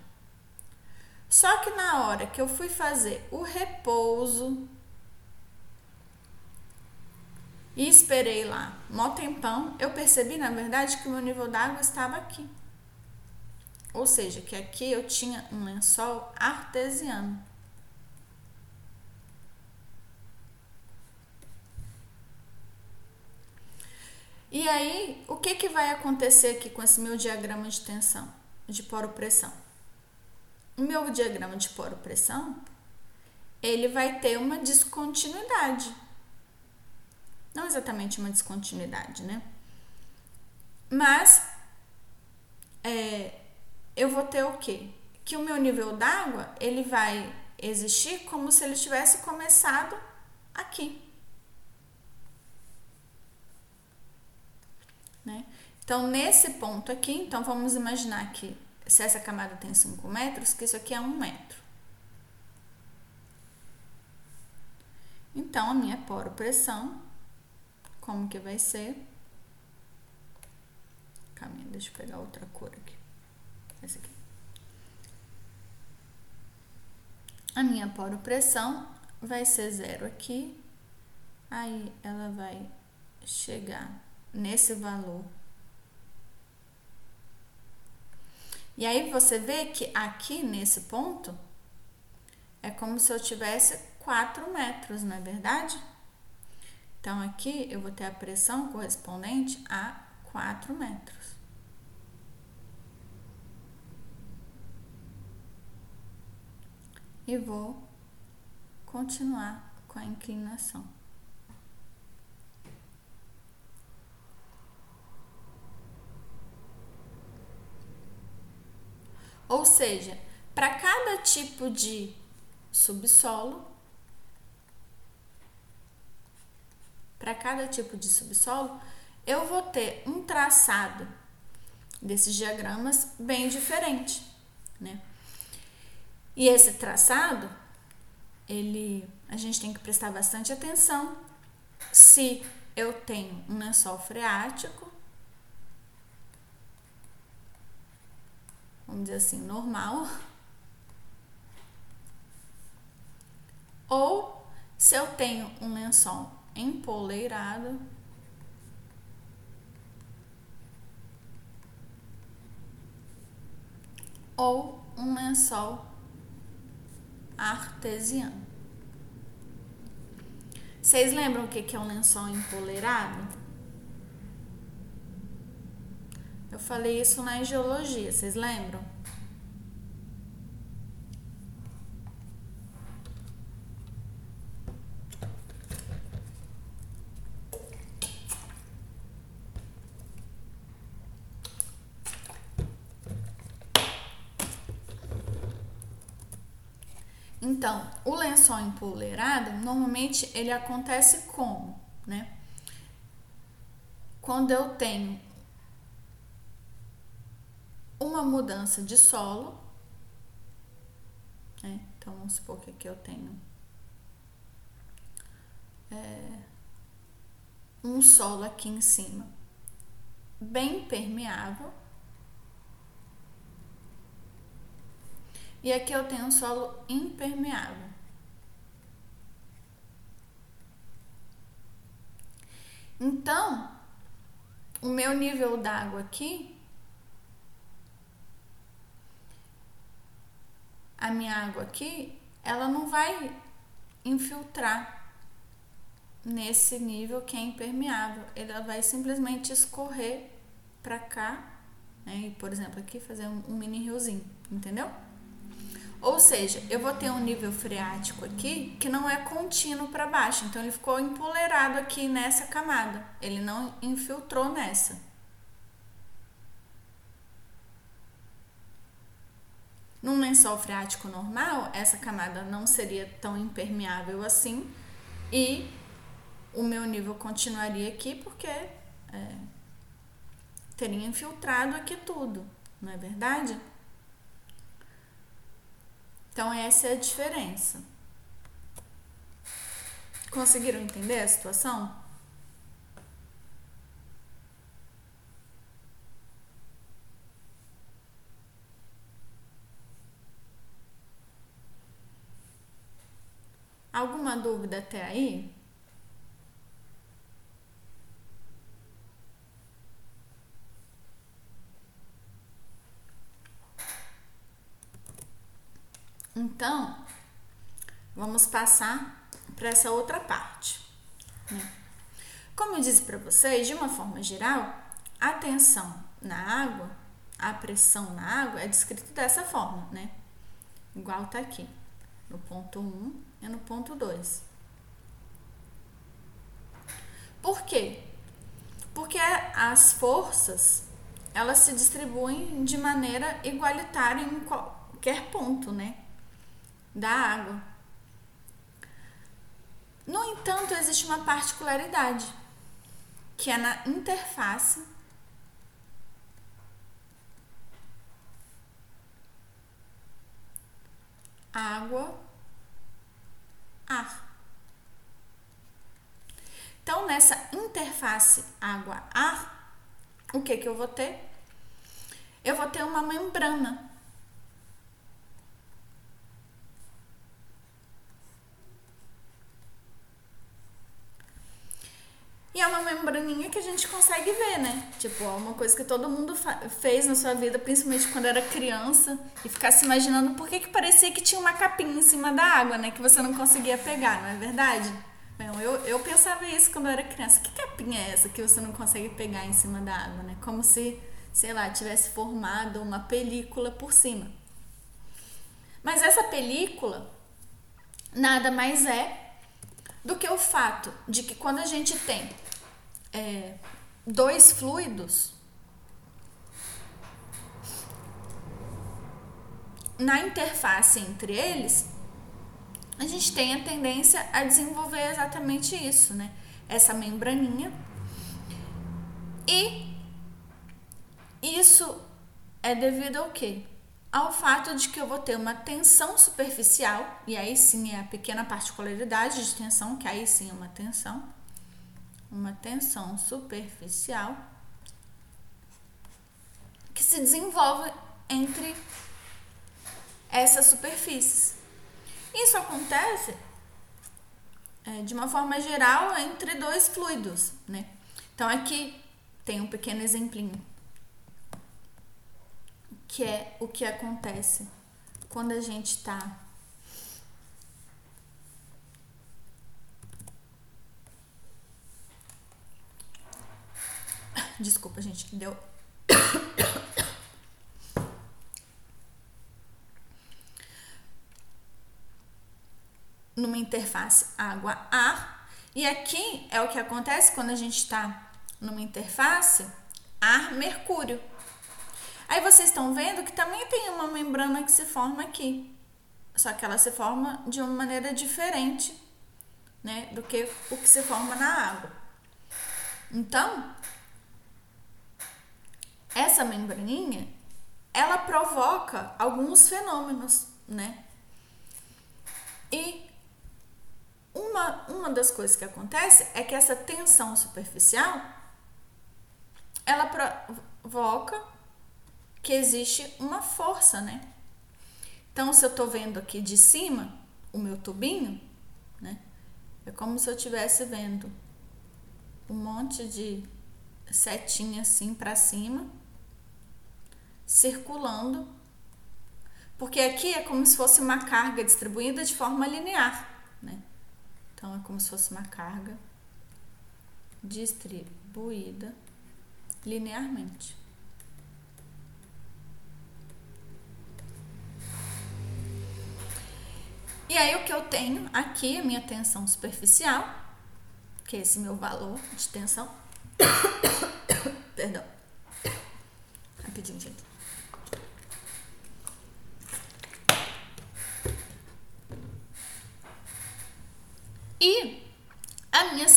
Só que na hora que eu fui fazer o repouso e esperei lá mó tempão, eu percebi na verdade que o meu nível d'água estava aqui. Ou seja, que aqui eu tinha um lençol artesiano. E aí, o que, que vai acontecer aqui com esse meu diagrama de tensão, de poro-pressão? O meu diagrama de poro-pressão, ele vai ter uma descontinuidade. Não exatamente uma descontinuidade, né? Mas, é, eu vou ter o quê? Que o meu nível d'água, ele vai existir como se ele tivesse começado aqui. Né? Então, nesse ponto aqui, então vamos imaginar que se essa camada tem 5 metros, que isso aqui é 1 um metro. Então, a minha poro-pressão, como que vai ser? Caminho, deixa eu pegar outra cor aqui. Essa aqui. A minha poro-pressão vai ser zero aqui, aí ela vai chegar nesse valor. E aí você vê que aqui nesse ponto é como se eu tivesse 4 metros, não é verdade? Então aqui eu vou ter a pressão correspondente a 4 metros. E vou continuar com a inclinação. Ou seja, para cada tipo de subsolo, para cada tipo de subsolo, eu vou ter um traçado desses diagramas bem diferente, né? E esse traçado, ele, a gente tem que prestar bastante atenção se eu tenho um lençol freático, vamos dizer assim, normal, ou se eu tenho um lençol empoleirado, ou um lençol artesiano. Vocês lembram o que é um lençol empoleirado? Eu falei isso na geologia, vocês lembram? Então, o lençol empoleirado, normalmente ele acontece como, né? Quando eu tenho uma mudança de solo, né? Então, vamos supor que aqui eu tenho é, um solo aqui em cima bem permeável E aqui eu tenho um solo impermeável. Então, o meu nível d'água aqui, a minha água aqui, ela não vai infiltrar nesse nível que é impermeável. Ela vai simplesmente escorrer para cá, né? E, por exemplo, aqui fazer um, um mini riozinho, entendeu? Ou seja, eu vou ter um nível freático aqui que não é contínuo para baixo, então ele ficou empolerado aqui nessa camada, ele não infiltrou nessa. Num lençol freático normal, essa camada não seria tão impermeável assim e o meu nível continuaria aqui porque é, teria infiltrado aqui tudo, não é verdade? Então, essa é a diferença. Conseguiram entender a situação? Alguma dúvida até aí? Então, vamos passar para essa outra parte. Né? Como eu disse para vocês, de uma forma geral, a tensão na água, a pressão na água é descrita dessa forma, né? Igual tá aqui, no ponto 1 e no ponto 2. Por quê? Porque as forças, elas se distribuem de maneira igualitária em qualquer ponto, né? da água. No entanto, existe uma particularidade, que é na interface água ar. Então, nessa interface água-ar, o que que eu vou ter? Eu vou ter uma membrana E é uma membraninha que a gente consegue ver, né? Tipo, é uma coisa que todo mundo fez na sua vida, principalmente quando era criança, e ficar se imaginando por que, que parecia que tinha uma capinha em cima da água, né? Que você não conseguia pegar, não é verdade? Bom, eu, eu pensava isso quando eu era criança. Que capinha é essa que você não consegue pegar em cima da água, né? Como se, sei lá, tivesse formado uma película por cima. Mas essa película nada mais é do que o fato de que quando a gente tem é, dois fluidos, na interface entre eles, a gente tem a tendência a desenvolver exatamente isso, né? Essa membraninha. E isso é devido ao quê? Ao fato de que eu vou ter uma tensão superficial, e aí sim é a pequena particularidade de tensão, que aí sim é uma tensão, uma tensão superficial que se desenvolve entre essas superfícies. Isso acontece é, de uma forma geral entre dois fluidos, né? Então aqui tem um pequeno exemplinho que é o que acontece quando a gente está Desculpa, gente, que deu numa interface água-ar. E aqui é o que acontece quando a gente está numa interface ar-mercúrio. Aí vocês estão vendo que também tem uma membrana que se forma aqui. Só que ela se forma de uma maneira diferente, né, do que o que se forma na água. Então, essa membraninha, ela provoca alguns fenômenos, né? E uma, uma das coisas que acontece é que essa tensão superficial ela provoca que existe uma força, né? Então, se eu tô vendo aqui de cima o meu tubinho, né? É como se eu estivesse vendo um monte de setinha assim para cima, circulando, porque aqui é como se fosse uma carga distribuída de forma linear, né? Então, é como se fosse uma carga distribuída linearmente. E aí, o que eu tenho aqui, a minha tensão superficial, que é esse meu valor de tensão. <coughs> Perdão. Rapidinho, gente. e a minha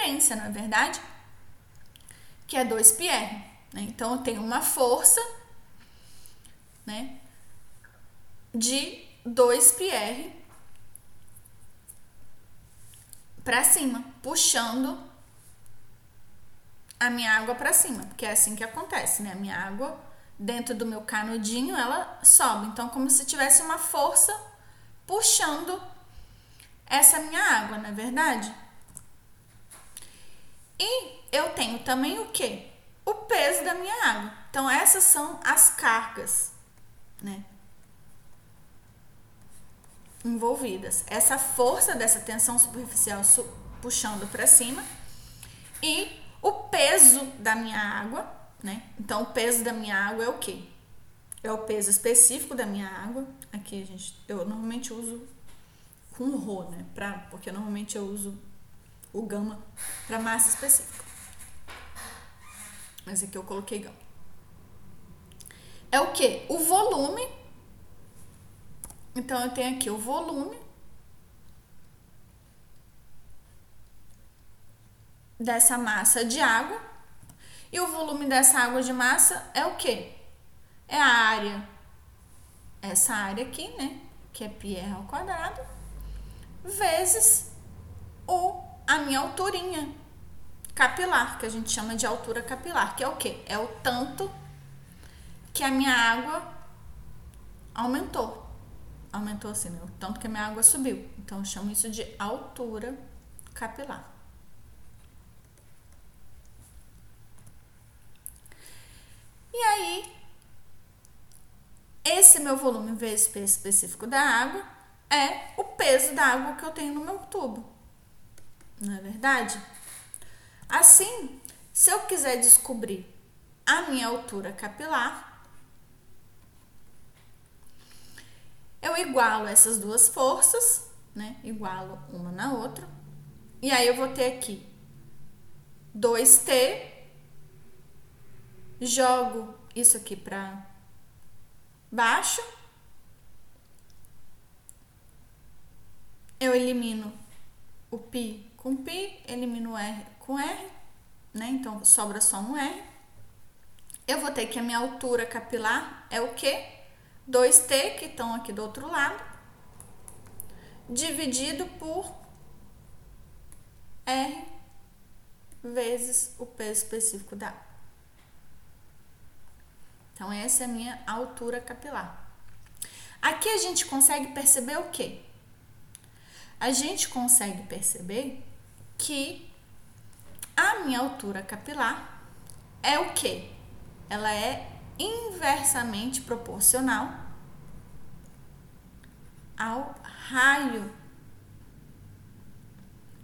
circunferência, não é verdade? Que é 2πr. Né? Então, eu tenho uma força né, de 2πr para cima, puxando a minha água para cima, porque é assim que acontece, né? A minha água dentro do meu canudinho, ela sobe. Então, como se tivesse uma força puxando essa minha água, não é verdade? E eu tenho também o que? O peso da minha água. Então, essas são as cargas, né? Envolvidas. Essa força dessa tensão superficial su puxando para cima e o peso da minha água, né? Então, o peso da minha água é o que? É o peso específico da minha água. Aqui, gente, eu normalmente uso com Rho, né? Pra, porque normalmente eu uso o gama para massa específica. Mas aqui eu coloquei gama. É o que? O volume. Então eu tenho aqui o volume dessa massa de água. E o volume dessa água de massa é o que? É a área, essa área aqui, né? Que é πr ao quadrado vezes o, a minha alturinha capilar, que a gente chama de altura capilar, que é o quê? É o tanto que a minha água aumentou. Aumentou assim, né? O tanto que a minha água subiu. Então, eu chamo isso de altura capilar. E aí, esse meu volume vezes peso específico da água é o peso da água que eu tenho no meu tubo. Não é verdade? Assim, se eu quiser descobrir a minha altura capilar, eu igualo essas duas forças, né? Igualo uma na outra. E aí eu vou ter aqui 2T, jogo isso aqui para baixo, eu elimino o π com π, elimino o r com r, né? Então sobra só um r. Eu vou ter que a minha altura capilar é o quê? 2t, que estão aqui do outro lado, dividido por r vezes o peso específico da. Então, essa é a minha altura capilar. Aqui a gente consegue perceber o quê? A gente consegue perceber que a minha altura capilar é o quê? Ela é inversamente proporcional ao raio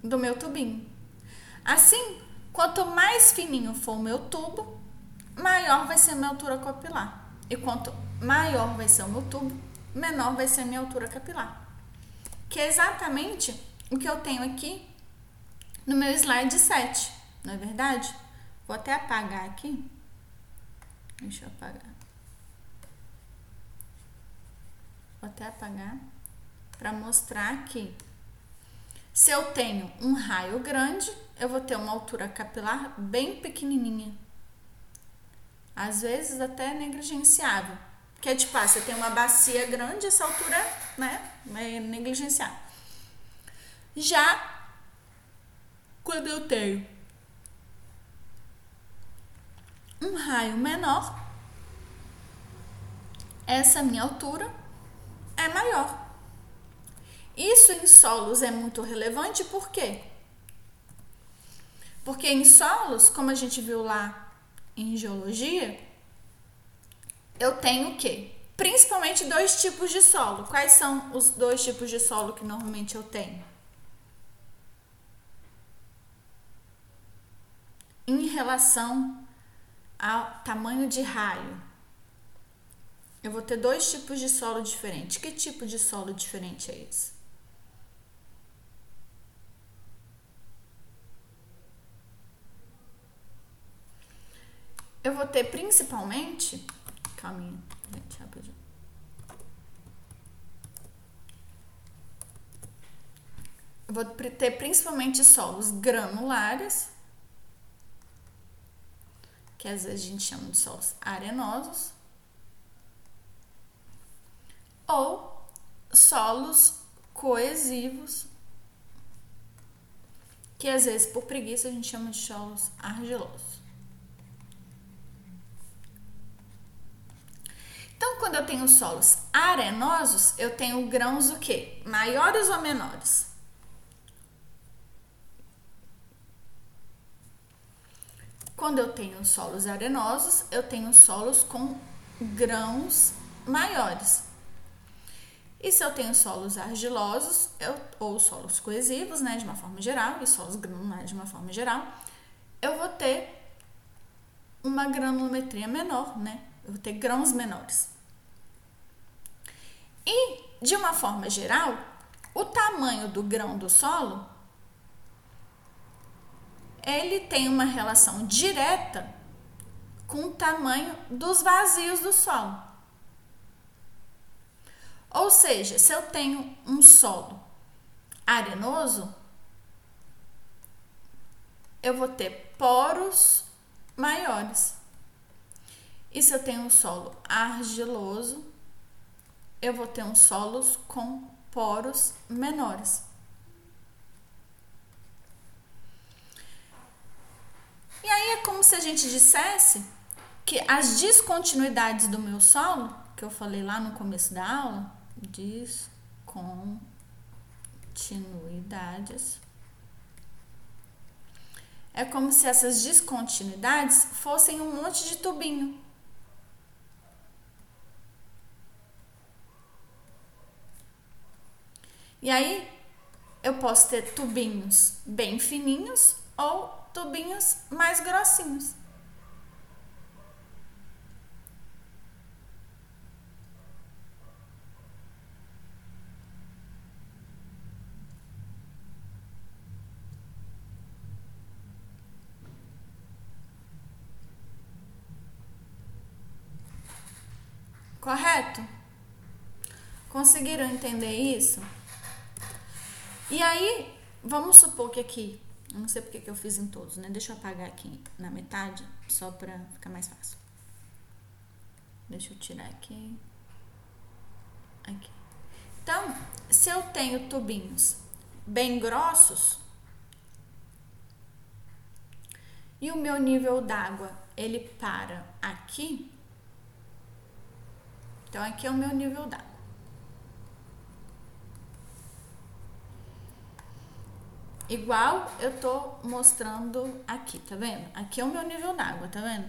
do meu tubinho. Assim, quanto mais fininho for o meu tubo, maior vai ser a minha altura capilar. E quanto maior vai ser o meu tubo, menor vai ser a minha altura capilar. Que é exatamente o que eu tenho aqui no meu slide 7, não é verdade? Vou até apagar aqui. Deixa eu apagar. Vou até apagar para mostrar que se eu tenho um raio grande, eu vou ter uma altura capilar bem pequenininha às vezes até negligenciável. Que é tipo, ah, você tem uma bacia grande, essa altura né, é negligenciável. Já quando eu tenho um raio menor, essa minha altura é maior. Isso em solos é muito relevante, por quê? Porque em solos, como a gente viu lá em geologia, eu tenho o quê? Principalmente dois tipos de solo. Quais são os dois tipos de solo que normalmente eu tenho? Em relação ao tamanho de raio, eu vou ter dois tipos de solo diferentes. Que tipo de solo diferente é esse? eu vou ter principalmente. Calminha, gente, rapidinho. Eu vou ter principalmente solos granulares, que às vezes a gente chama de solos arenosos, ou solos coesivos, que às vezes por preguiça a gente chama de solos argilosos. Então, quando eu tenho solos arenosos, eu tenho grãos o quê? Maiores ou menores? Quando eu tenho solos arenosos, eu tenho solos com grãos maiores. E se eu tenho solos argilosos, eu, ou solos coesivos, né, de uma forma geral, e solos granulares de uma forma geral, eu vou ter uma granulometria menor, né? Eu vou ter grãos menores. E, de uma forma geral, o tamanho do grão do solo ele tem uma relação direta com o tamanho dos vazios do solo. Ou seja, se eu tenho um solo arenoso, eu vou ter poros maiores. E se eu tenho um solo argiloso, eu vou ter uns solos com poros menores. E aí é como se a gente dissesse que as descontinuidades do meu solo, que eu falei lá no começo da aula, descontinuidades, é como se essas descontinuidades fossem um monte de tubinho. E aí eu posso ter tubinhos bem fininhos ou tubinhos mais grossinhos. Correto? Conseguiram entender isso? E aí, vamos supor que aqui eu não sei porque que eu fiz em todos, né? Deixa eu apagar aqui na metade, só pra ficar mais fácil. Deixa eu tirar aqui. Aqui. Então, se eu tenho tubinhos bem grossos e o meu nível d'água ele para aqui, então aqui é o meu nível d'água. Igual eu tô mostrando aqui, tá vendo? Aqui é o meu nível d'água, tá vendo?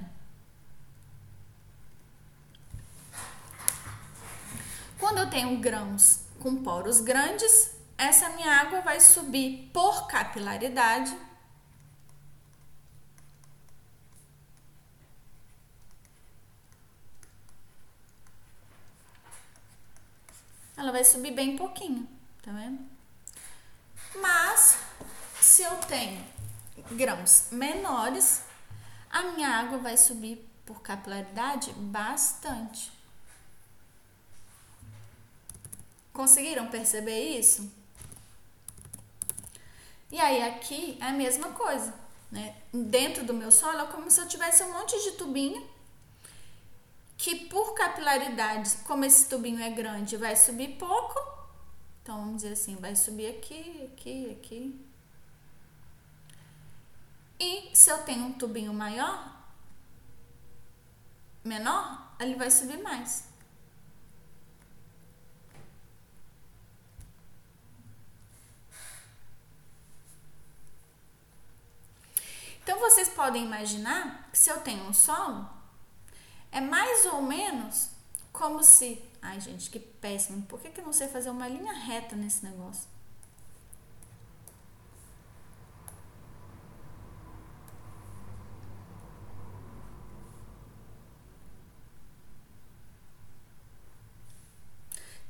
Quando eu tenho grãos com poros grandes, essa minha água vai subir por capilaridade ela vai subir bem pouquinho, tá vendo? Mas se eu tenho grãos menores, a minha água vai subir por capilaridade bastante. Conseguiram perceber isso? E aí aqui é a mesma coisa, né? Dentro do meu solo é como se eu tivesse um monte de tubinho que por capilaridade, como esse tubinho é grande, vai subir pouco. Então vamos dizer assim, vai subir aqui, aqui, aqui. E se eu tenho um tubinho maior, menor, ele vai subir mais. Então vocês podem imaginar que se eu tenho um solo, é mais ou menos como se. Ai, gente, que péssimo. Por que, que eu não sei fazer uma linha reta nesse negócio?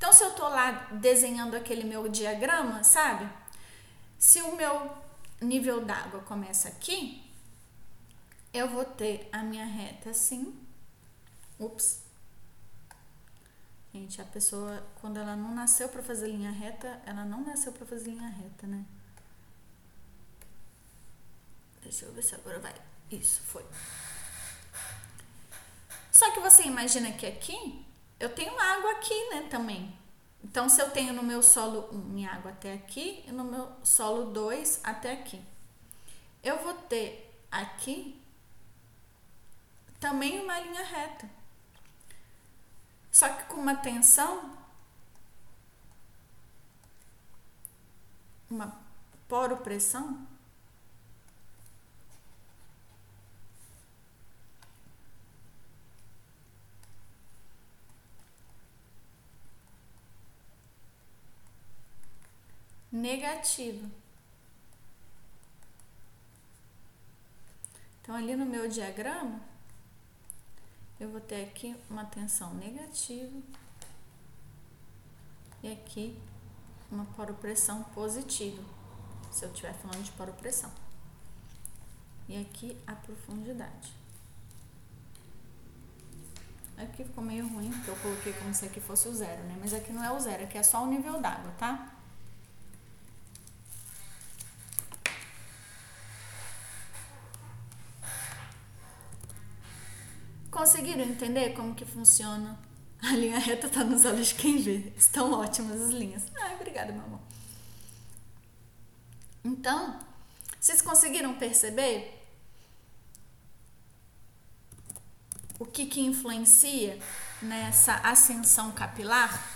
Então, se eu tô lá desenhando aquele meu diagrama, sabe? Se o meu nível d'água começa aqui, eu vou ter a minha reta assim. Ups. Gente, a pessoa, quando ela não nasceu para fazer linha reta, ela não nasceu para fazer linha reta, né? Deixa eu ver se agora vai. Isso, foi. Só que você imagina que aqui, eu tenho água aqui, né, também. Então, se eu tenho no meu solo 1 minha água até aqui e no meu solo 2 até aqui. Eu vou ter aqui também uma linha reta. Só que com uma tensão, uma poropressão, negativa. Então, ali no meu diagrama, eu vou ter aqui uma tensão negativa e aqui uma poropressão positiva, se eu estiver falando de poropressão. E aqui a profundidade. Aqui ficou meio ruim, porque eu coloquei como se aqui fosse o zero, né? Mas aqui não é o zero, aqui é só o nível d'água, tá? Conseguiram entender como que funciona? A linha reta tá nos olhos de quem vê. Estão ótimas as linhas. Ah, obrigada, meu amor. Então, vocês conseguiram perceber o que que influencia nessa ascensão capilar?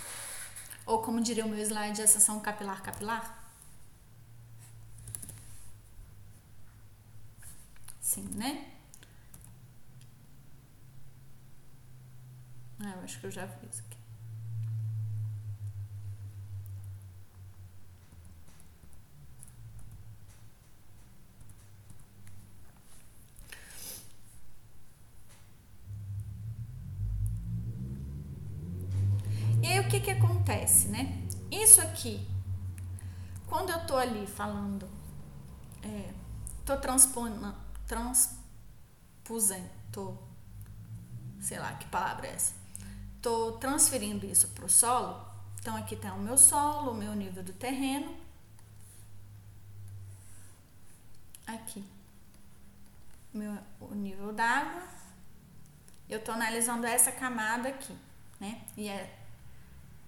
Ou como diria o meu slide, ascensão capilar capilar? Sim, né? Ah, eu acho que eu já fiz aqui. E aí o que que acontece, né? Isso aqui, quando eu tô ali falando, é, tô transpondo, transpusando, tô, sei lá que palavra é essa tô transferindo isso para o solo, então aqui está o meu solo, o meu nível do terreno. Aqui, meu, o nível d'água. Eu estou analisando essa camada aqui, né? E é,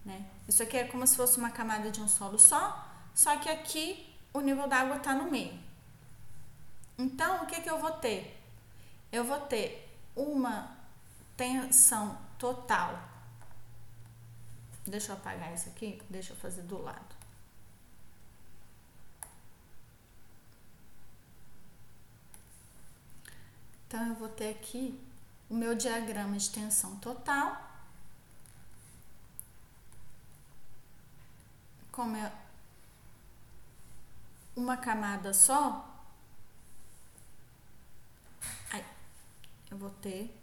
né? Isso aqui é como se fosse uma camada de um solo só, só que aqui o nível d'água está no meio. Então, o que, que eu vou ter? Eu vou ter uma tensão total. Deixa eu apagar isso aqui, deixa eu fazer do lado. Então, eu vou ter aqui o meu diagrama de tensão total. Como é uma camada só, aí eu vou ter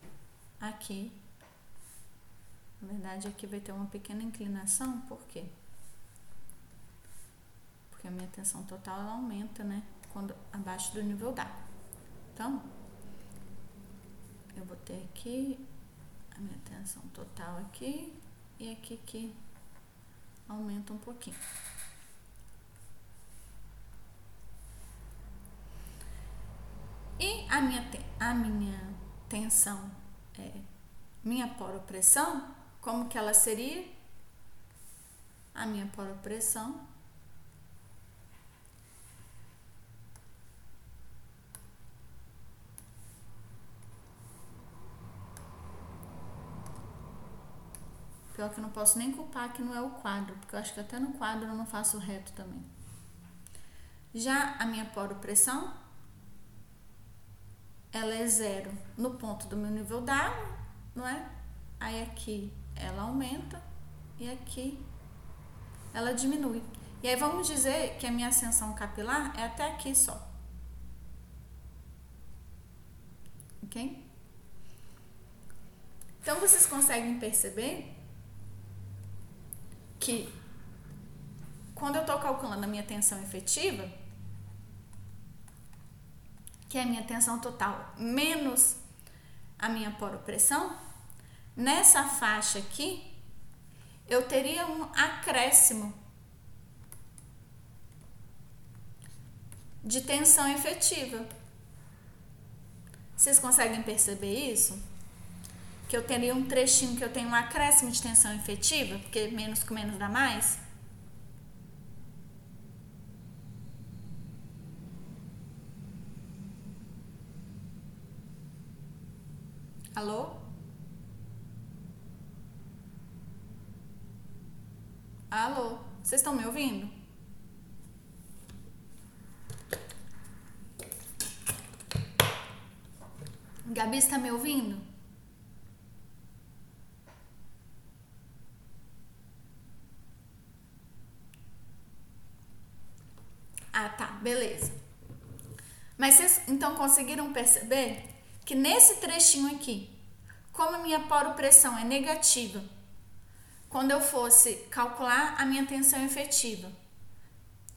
aqui, na verdade aqui vai ter uma pequena inclinação, por quê? Porque a minha tensão total ela aumenta, né? Quando abaixo do nível d'água. Então, eu vou ter aqui a minha tensão total aqui e aqui que aumenta um pouquinho. E a minha, a minha tensão, é, minha poropressão, como que ela seria? A minha poropressão Pior que eu não posso nem culpar que não é o quadro, porque eu acho que até no quadro eu não faço reto também. Já a minha poropressão ela é zero no ponto do meu nível d'água, não é? Aí aqui ela aumenta e aqui ela diminui. E aí vamos dizer que a minha ascensão capilar é até aqui só. Ok? Então vocês conseguem perceber que quando eu estou calculando a minha tensão efetiva, que é a minha tensão total, menos a minha poropressão, nessa faixa aqui, eu teria um acréscimo de tensão efetiva. Vocês conseguem perceber isso? Que eu teria um trechinho que eu tenho um acréscimo de tensão efetiva, porque menos com menos dá mais? Alô? Alô? Vocês estão me ouvindo? Gabi está me ouvindo? Ah, tá, beleza. Mas vocês então conseguiram perceber que nesse trechinho aqui, como minha poropressão é negativa, quando eu fosse calcular a minha tensão efetiva,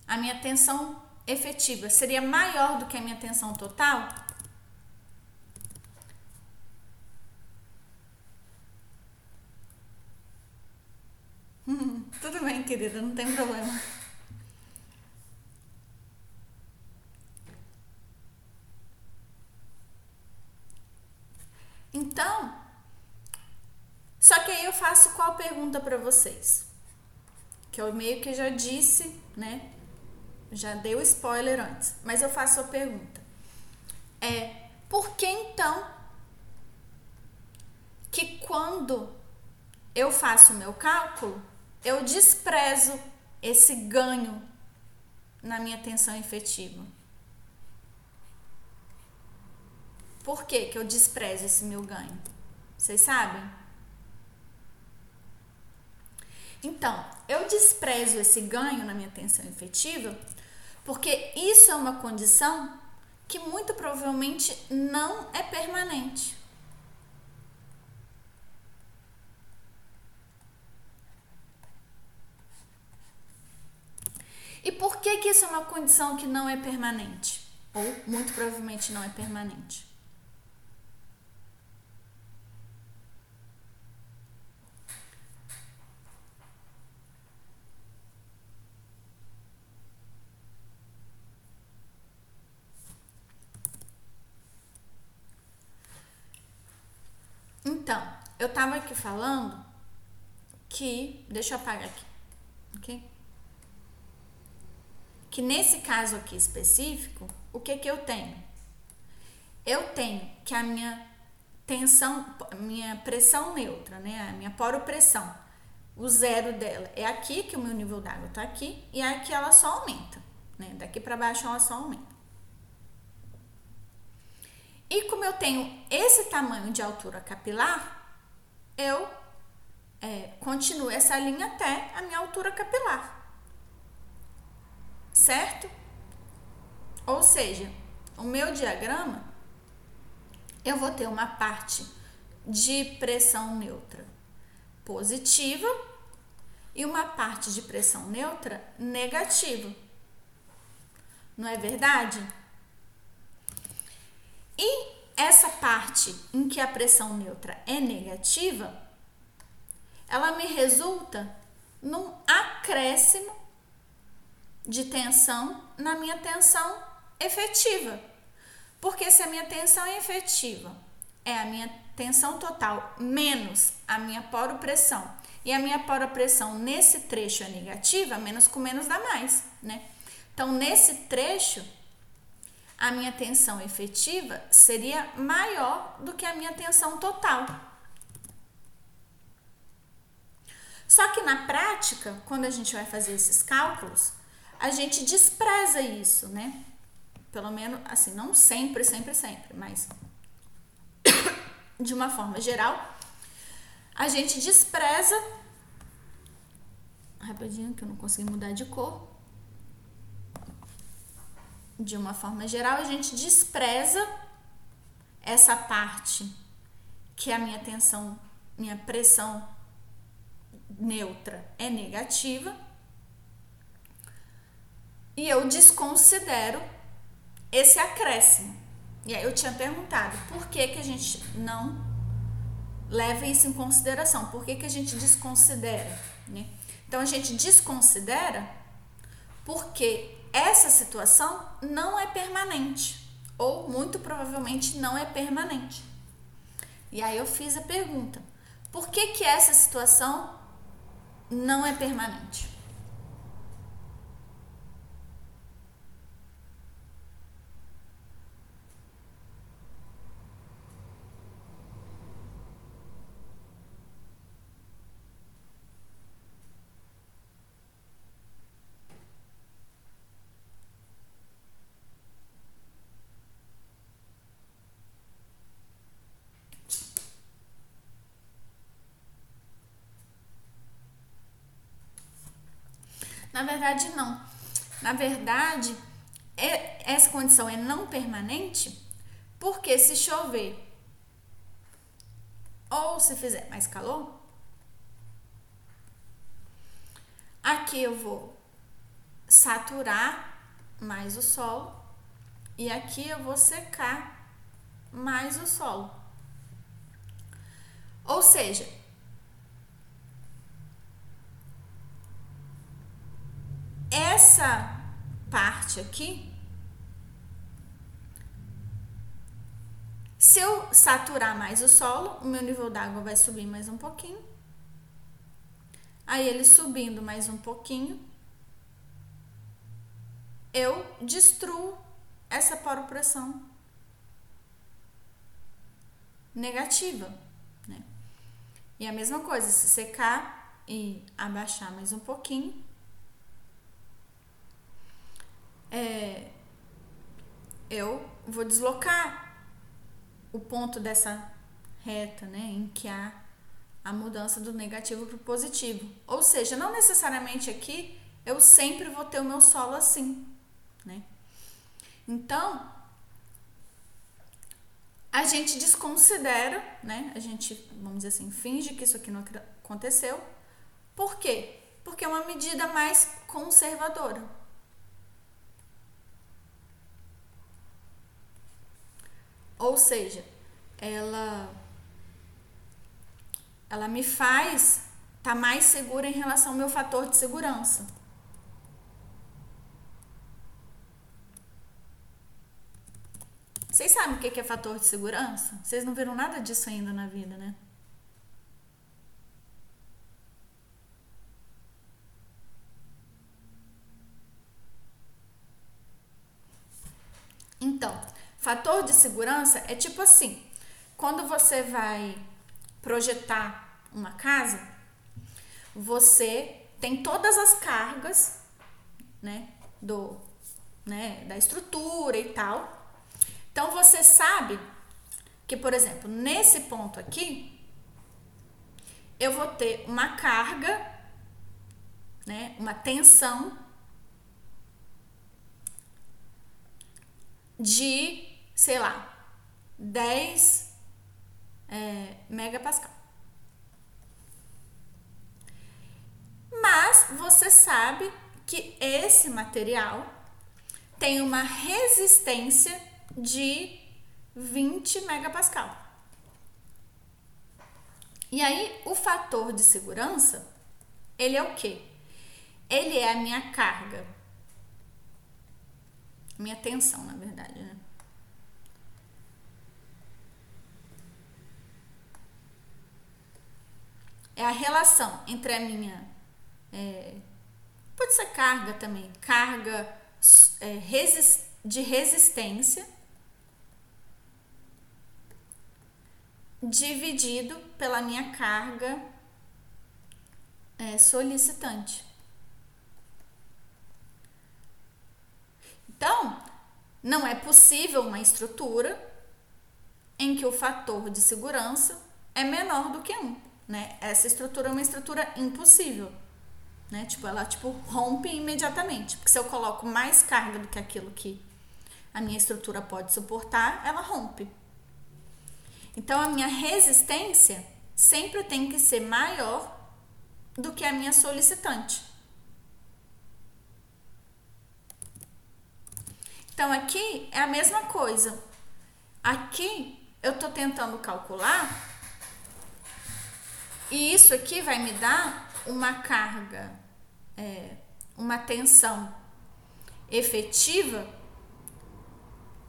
a minha tensão efetiva seria maior do que a minha tensão total? <laughs> Tudo bem, querida, não tem problema. Então, só que aí eu faço qual pergunta para vocês? Que eu meio que já disse, né? Já dei o spoiler antes, mas eu faço a pergunta. É, por que então que quando eu faço o meu cálculo, eu desprezo esse ganho na minha tensão efetiva? Por que, que eu desprezo esse meu ganho? Vocês sabem? Então, eu desprezo esse ganho na minha tensão efetiva porque isso é uma condição que muito provavelmente não é permanente. E por que, que isso é uma condição que não é permanente? Ou muito provavelmente não é permanente? Então, eu tava aqui falando que. Deixa eu apagar aqui, ok? Que nesse caso aqui específico, o que que eu tenho? Eu tenho que a minha tensão, minha pressão neutra, né? A minha poropressão, o zero dela é aqui, que o meu nível d'água tá aqui, e aqui ela só aumenta, né? Daqui para baixo ela só aumenta. E como eu tenho esse tamanho de altura capilar, eu é, continuo essa linha até a minha altura capilar. Certo? Ou seja, o meu diagrama, eu vou ter uma parte de pressão neutra positiva e uma parte de pressão neutra negativa. Não é verdade? E essa parte em que a pressão neutra é negativa, ela me resulta num acréscimo de tensão na minha tensão efetiva. Porque se a minha tensão efetiva é a minha tensão total menos a minha poropressão, e a minha poropressão nesse trecho é negativa, menos com menos dá mais, né? Então, nesse trecho, a minha tensão efetiva seria maior do que a minha tensão total. Só que na prática, quando a gente vai fazer esses cálculos, a gente despreza isso, né? Pelo menos, assim, não sempre, sempre, sempre, mas <coughs> de uma forma geral, a gente despreza. Rapidinho, que eu não consegui mudar de cor de uma forma geral, a gente despreza essa parte que a minha tensão, minha pressão neutra é negativa e eu desconsidero esse acréscimo. E aí eu tinha perguntado por que, que a gente não leva isso em consideração, por que, que a gente desconsidera, né? Então a gente desconsidera porque essa situação não é permanente, ou muito provavelmente não é permanente. E aí eu fiz a pergunta: por que, que essa situação não é permanente? Na verdade, não. Na verdade, é, essa condição é não permanente porque se chover ou se fizer mais calor, aqui eu vou saturar mais o solo e aqui eu vou secar mais o solo. Ou seja, essa parte aqui, se eu saturar mais o solo, o meu nível d'água vai subir mais um pouquinho. Aí ele subindo mais um pouquinho, eu destruo essa poropressão negativa, né? E a mesma coisa, se secar e abaixar mais um pouquinho, é, eu vou deslocar o ponto dessa reta, né, em que há a mudança do negativo para o positivo. Ou seja, não necessariamente aqui eu sempre vou ter o meu solo assim, né? Então, a gente desconsidera, né? A gente, vamos dizer assim, finge que isso aqui não aconteceu. Por quê? Porque é uma medida mais conservadora. Ou seja, ela ela me faz estar tá mais segura em relação ao meu fator de segurança. Vocês sabem o que é fator de segurança? Vocês não viram nada disso ainda na vida, né? Então, fator de segurança é tipo assim: quando você vai projetar uma casa, você tem todas as cargas, né, do, né, da estrutura e tal. Então você sabe que, por exemplo, nesse ponto aqui, eu vou ter uma carga, né, uma tensão de, sei lá, 10 é, megapascal. Mas você sabe que esse material tem uma resistência de 20 megapascal. E aí, o fator de segurança, ele é o quê? Ele é a minha carga. Minha tensão, na verdade, né? É a relação entre a minha. É, pode ser carga também, carga é, resist, de resistência dividido pela minha carga é, solicitante. Então, não é possível uma estrutura em que o fator de segurança é menor do que um, né? Essa estrutura é uma estrutura impossível, né? Tipo, ela tipo rompe imediatamente, porque se eu coloco mais carga do que aquilo que a minha estrutura pode suportar, ela rompe. Então a minha resistência sempre tem que ser maior do que a minha solicitante. Então aqui é a mesma coisa. Aqui eu estou tentando calcular e isso aqui vai me dar uma carga, é, uma tensão efetiva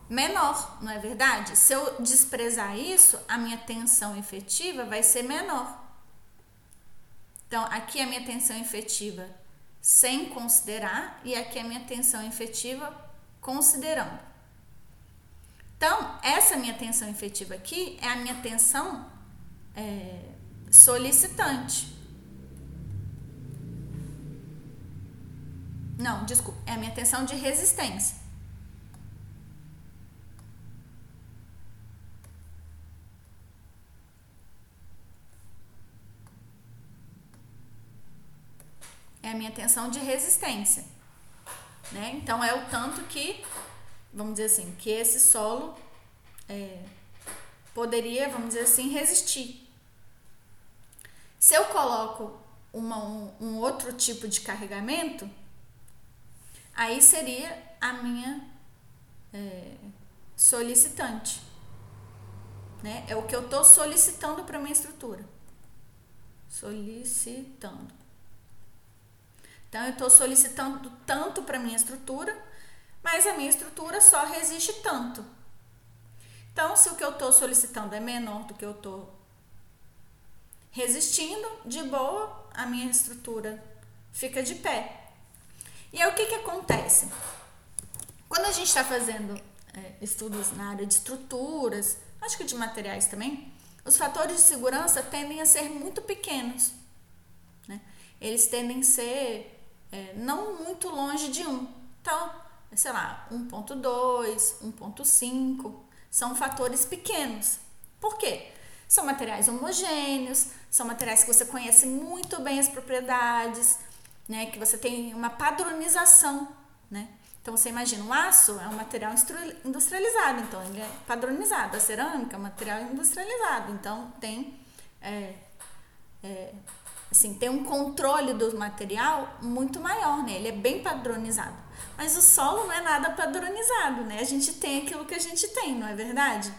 menor, não é verdade? Se eu desprezar isso, a minha tensão efetiva vai ser menor. Então, aqui a minha tensão efetiva sem considerar e aqui a minha tensão efetiva considerando. Então, essa minha tensão efetiva aqui é a minha tensão é, solicitante. Não, desculpa, é a minha tensão de resistência. é a minha tensão de resistência. Né? Então é o tanto que, vamos dizer assim, que esse solo é, poderia, vamos dizer assim, resistir. Se eu coloco uma, um, um outro tipo de carregamento, aí seria a minha é, solicitante. Né? É o que eu estou solicitando para minha estrutura. Solicitando. Então, eu estou solicitando tanto para minha estrutura, mas a minha estrutura só resiste tanto. Então, se o que eu estou solicitando é menor do que eu estou resistindo, de boa, a minha estrutura fica de pé. E aí, o que, que acontece? Quando a gente está fazendo é, estudos na área de estruturas, acho que de materiais também, os fatores de segurança tendem a ser muito pequenos. Né? Eles tendem a ser é, não muito longe de 1. Então, sei lá, 1.2, 1.5 são fatores pequenos. Por quê? São materiais homogêneos, são materiais que você conhece muito bem as propriedades, né, que você tem uma padronização, né? Então você imagina, o aço é um material industrializado, então ele é padronizado. A cerâmica é um material industrializado, então tem é, é, assim, tem um controle do material muito maior, né? Ele é bem padronizado. Mas o solo não é nada padronizado, né? A gente tem aquilo que a gente tem, não é verdade?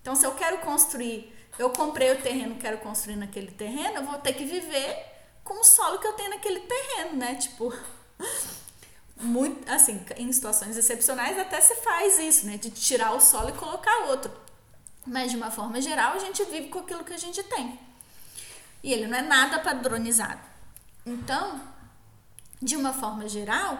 Então, se eu quero construir, eu comprei o terreno, quero construir naquele terreno, eu vou ter que viver com o solo que eu tenho naquele terreno, né? Tipo, <laughs> muito, assim, em situações excepcionais até se faz isso, né? De tirar o solo e colocar outro. Mas de uma forma geral, a gente vive com aquilo que a gente tem e ele não é nada padronizado. Então, de uma forma geral,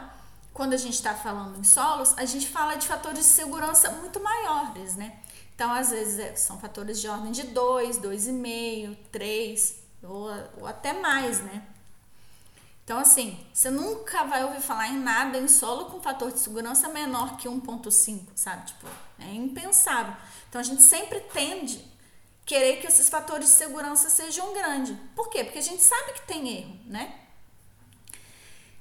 quando a gente está falando em solos, a gente fala de fatores de segurança muito maiores, né? Então, às vezes, é, são fatores de ordem de 2, 2,5, 3 ou, ou até mais, né? Então, assim, você nunca vai ouvir falar em nada em solo com fator de segurança menor que 1,5, sabe? Tipo, é impensável. Então, a gente sempre tende a querer que esses fatores de segurança sejam grandes. Por quê? Porque a gente sabe que tem erro, né?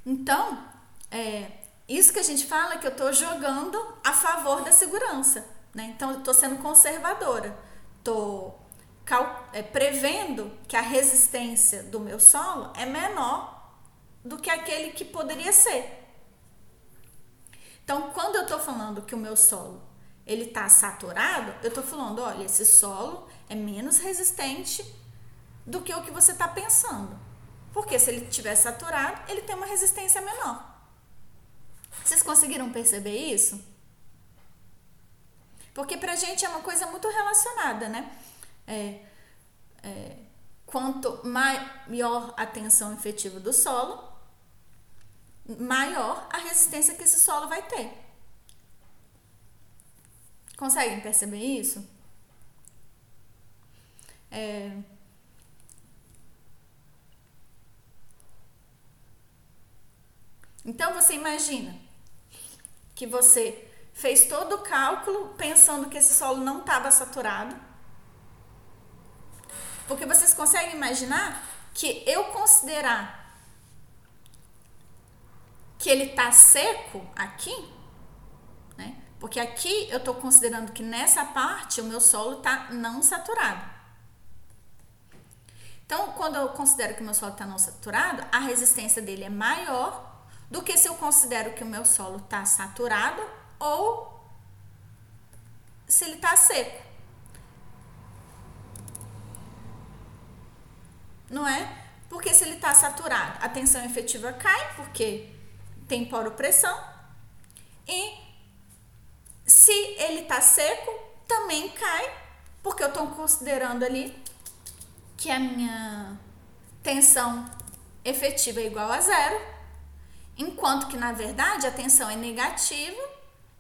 Então, é, isso que a gente fala é que eu estou jogando a favor da segurança. Né? Então, eu estou sendo conservadora, estou é, prevendo que a resistência do meu solo é menor do que aquele que poderia ser. Então, quando eu estou falando que o meu solo ele está saturado, eu estou falando, olha, esse solo é menos resistente do que o que você está pensando. Porque se ele estiver saturado, ele tem uma resistência menor. Vocês conseguiram perceber isso? Porque pra gente é uma coisa muito relacionada, né? É, é, quanto maior a tensão efetiva do solo, maior a resistência que esse solo vai ter. Conseguem perceber isso? É, então você imagina que você fez todo o cálculo pensando que esse solo não estava saturado. Porque vocês conseguem imaginar que eu considerar que ele está seco aqui, né? Porque aqui eu estou considerando que nessa parte o meu solo está não saturado. Então, quando eu considero que o meu solo está não saturado, a resistência dele é maior do que se eu considero que o meu solo está saturado ou se ele está seco. Não é? Porque se ele está saturado, a tensão efetiva cai, porque tem poro-pressão. E se ele está seco, também cai, porque eu estou considerando ali que a minha tensão efetiva é igual a zero enquanto que na verdade a tensão é negativa,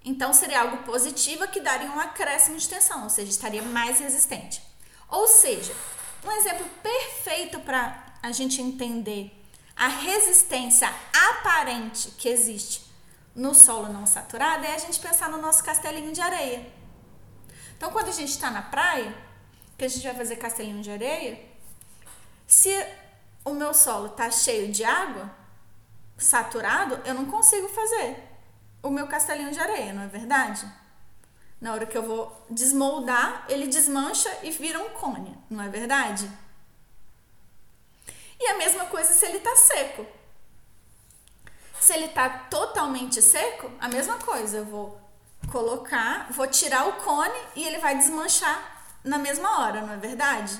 então seria algo positivo que daria um acréscimo de tensão, ou seja, estaria mais resistente. Ou seja, um exemplo perfeito para a gente entender a resistência aparente que existe no solo não saturado é a gente pensar no nosso castelinho de areia. Então, quando a gente está na praia, que a gente vai fazer castelinho de areia, se o meu solo está cheio de água, saturado, eu não consigo fazer o meu castelinho de areia, não é verdade? Na hora que eu vou desmoldar, ele desmancha e vira um cone, não é verdade? E a mesma coisa se ele tá seco. Se ele tá totalmente seco, a mesma coisa, eu vou colocar, vou tirar o cone e ele vai desmanchar na mesma hora, não é verdade?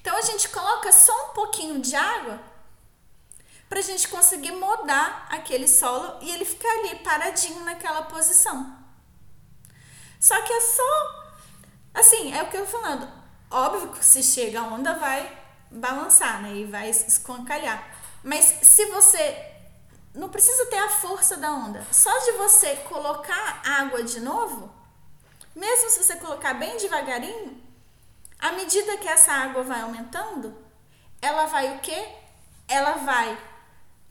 Então a gente coloca só um pouquinho de água para a gente conseguir mudar aquele solo e ele ficar ali paradinho naquela posição. Só que é só assim, é o que eu tô falando. Óbvio que se chega a onda vai balançar, né? E vai escancalhar. Mas se você não precisa ter a força da onda, só de você colocar água de novo, mesmo se você colocar bem devagarinho, à medida que essa água vai aumentando, ela vai o quê? Ela vai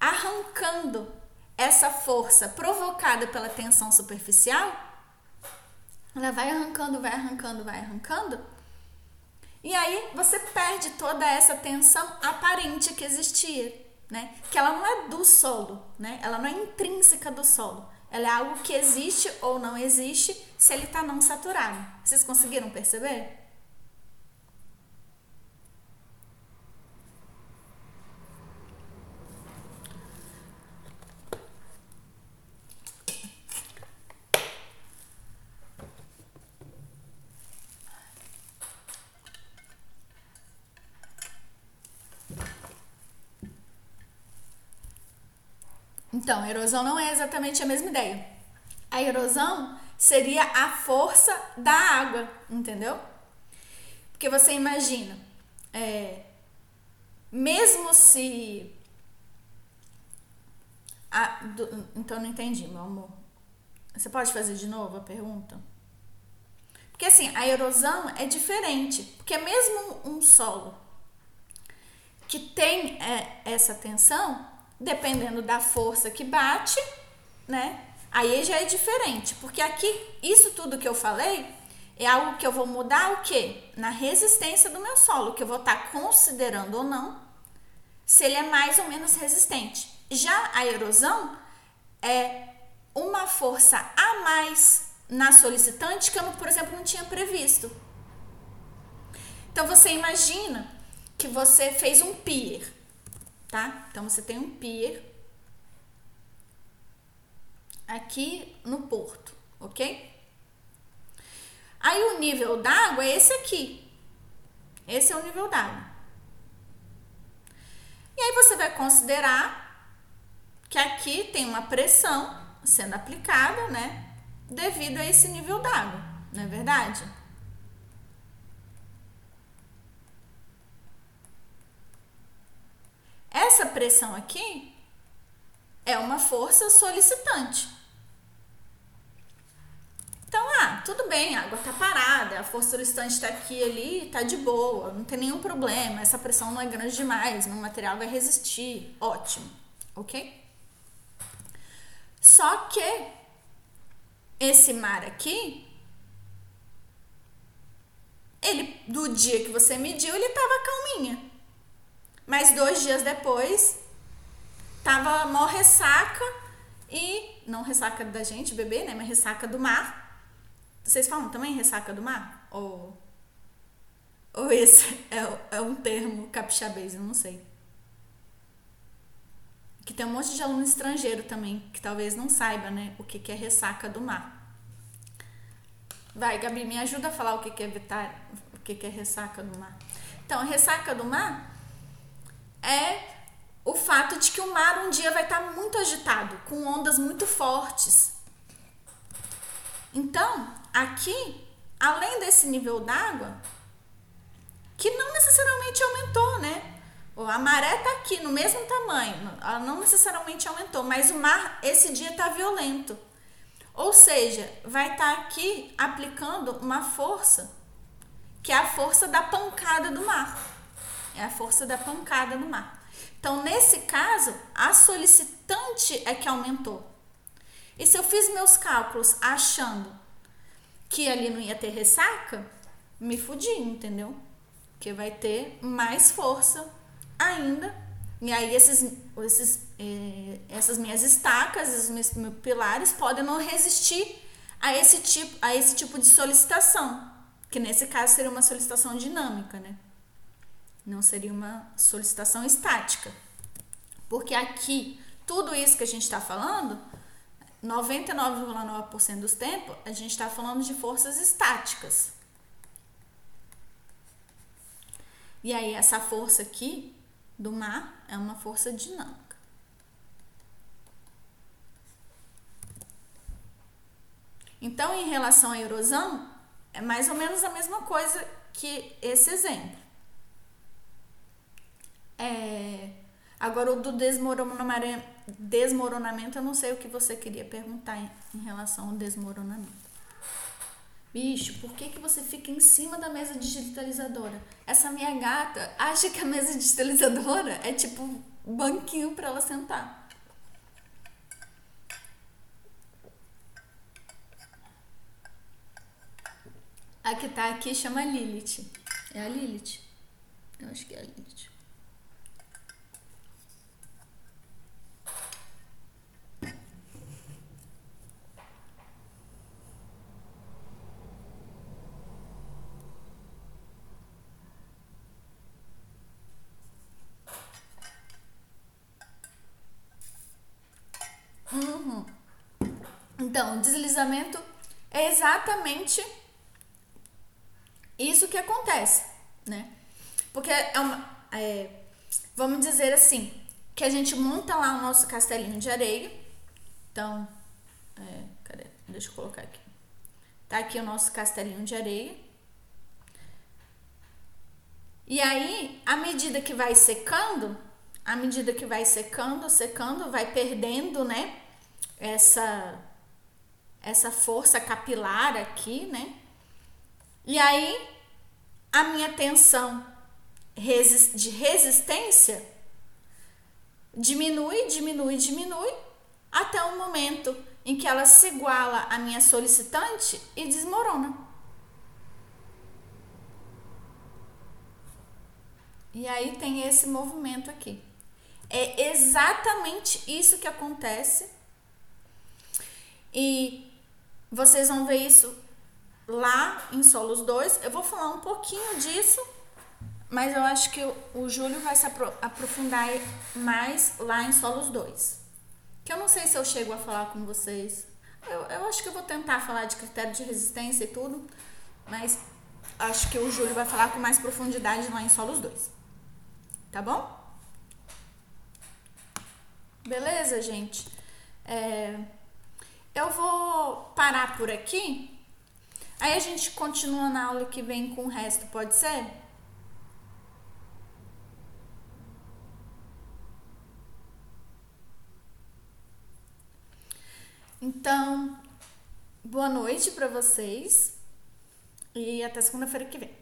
arrancando essa força provocada pela tensão superficial. Ela vai arrancando, vai arrancando, vai arrancando. E aí você perde toda essa tensão aparente que existia, né? Que ela não é do solo, né? Ela não é intrínseca do solo. Ela é algo que existe ou não existe se ele está não saturado. Vocês conseguiram perceber? Então, erosão não é exatamente a mesma ideia. A erosão seria a força da água, entendeu? Porque você imagina, é, mesmo se. Ah, do, então não entendi, meu amor. Você pode fazer de novo a pergunta? Porque assim, a erosão é diferente, porque mesmo um solo que tem é, essa tensão, dependendo da força que bate, né? Aí já é diferente, porque aqui isso tudo que eu falei é algo que eu vou mudar o quê? Na resistência do meu solo, que eu vou estar tá considerando ou não se ele é mais ou menos resistente. Já a erosão é uma força a mais na solicitante que eu, por exemplo, não tinha previsto. Então você imagina que você fez um pier, tá? Então você tem um pier aqui no porto, ok? Aí o nível d'água é esse aqui. Esse é o nível d'água. E aí você vai considerar que aqui tem uma pressão sendo aplicada, né? Devido a esse nível d'água, não é verdade? Essa pressão aqui é uma força solicitante. Então, ah, tudo bem, a água tá parada, a força solicitante está aqui ali, tá de boa, não tem nenhum problema, essa pressão não é grande demais, o material vai resistir, ótimo, ok? Só que esse mar aqui, ele do dia que você mediu, ele tava calminha. Mas dois dias depois, tava mó ressaca e não ressaca da gente, bebê, né, mas ressaca do mar. Vocês falam também ressaca do mar? Ou, ou esse <laughs> é, é um termo capixabês, eu não sei. Que tem um monte de aluno estrangeiro também, que talvez não saiba, né, o que, que é ressaca do mar. Vai, Gabi, me ajuda a falar o que, que é vitar, o que, que é ressaca do mar. Então, ressaca do mar é o fato de que o mar um dia vai estar muito agitado, com ondas muito fortes. Então, aqui, além desse nível d'água, que não necessariamente aumentou, né? A maré tá aqui no mesmo tamanho, ela não necessariamente aumentou, mas o mar esse dia tá violento. Ou seja, vai estar tá aqui aplicando uma força que é a força da pancada do mar. É a força da pancada no mar. Então, nesse caso, a solicitante é que aumentou. E se eu fiz meus cálculos achando que ali não ia ter ressaca, me fudi, entendeu? Porque vai ter mais força ainda. E aí esses, esses, eh, essas minhas estacas, esses meus, meus pilares podem não resistir a esse tipo, a esse tipo de solicitação, que nesse caso seria uma solicitação dinâmica, né? Não seria uma solicitação estática. Porque aqui, tudo isso que a gente está falando 99,9% dos tempos, a gente está falando de forças estáticas. E aí, essa força aqui do mar é uma força dinâmica. Então, em relação à erosão, é mais ou menos a mesma coisa que esse exemplo. É, agora, o do desmoronamento eu não sei o que você queria perguntar em, em relação ao desmoronamento. Bicho, por que, que você fica em cima da mesa digitalizadora? Essa minha gata acha que a mesa digitalizadora é tipo um banquinho para ela sentar. A que tá aqui chama Lilith. É a Lilith? Eu acho que é a Lilith. Então, deslizamento é exatamente isso que acontece, né? Porque é uma. É, vamos dizer assim, que a gente monta lá o nosso castelinho de areia. Então, é, cadê? Deixa eu colocar aqui. Tá aqui o nosso castelinho de areia. E aí, à medida que vai secando, à medida que vai secando, secando, vai perdendo, né? Essa essa força capilar aqui, né? E aí a minha tensão de resistência diminui, diminui, diminui até o momento em que ela se iguala à minha solicitante e desmorona. E aí tem esse movimento aqui. É exatamente isso que acontece. E vocês vão ver isso lá em Solos 2. Eu vou falar um pouquinho disso, mas eu acho que o Júlio vai se aprofundar mais lá em Solos 2. Que eu não sei se eu chego a falar com vocês. Eu, eu acho que eu vou tentar falar de critério de resistência e tudo, mas acho que o Júlio vai falar com mais profundidade lá em Solos 2. Tá bom? Beleza, gente? É, eu vou parar por aqui. Aí a gente continua na aula que vem com o resto, pode ser? Então, boa noite para vocês e até segunda-feira que vem.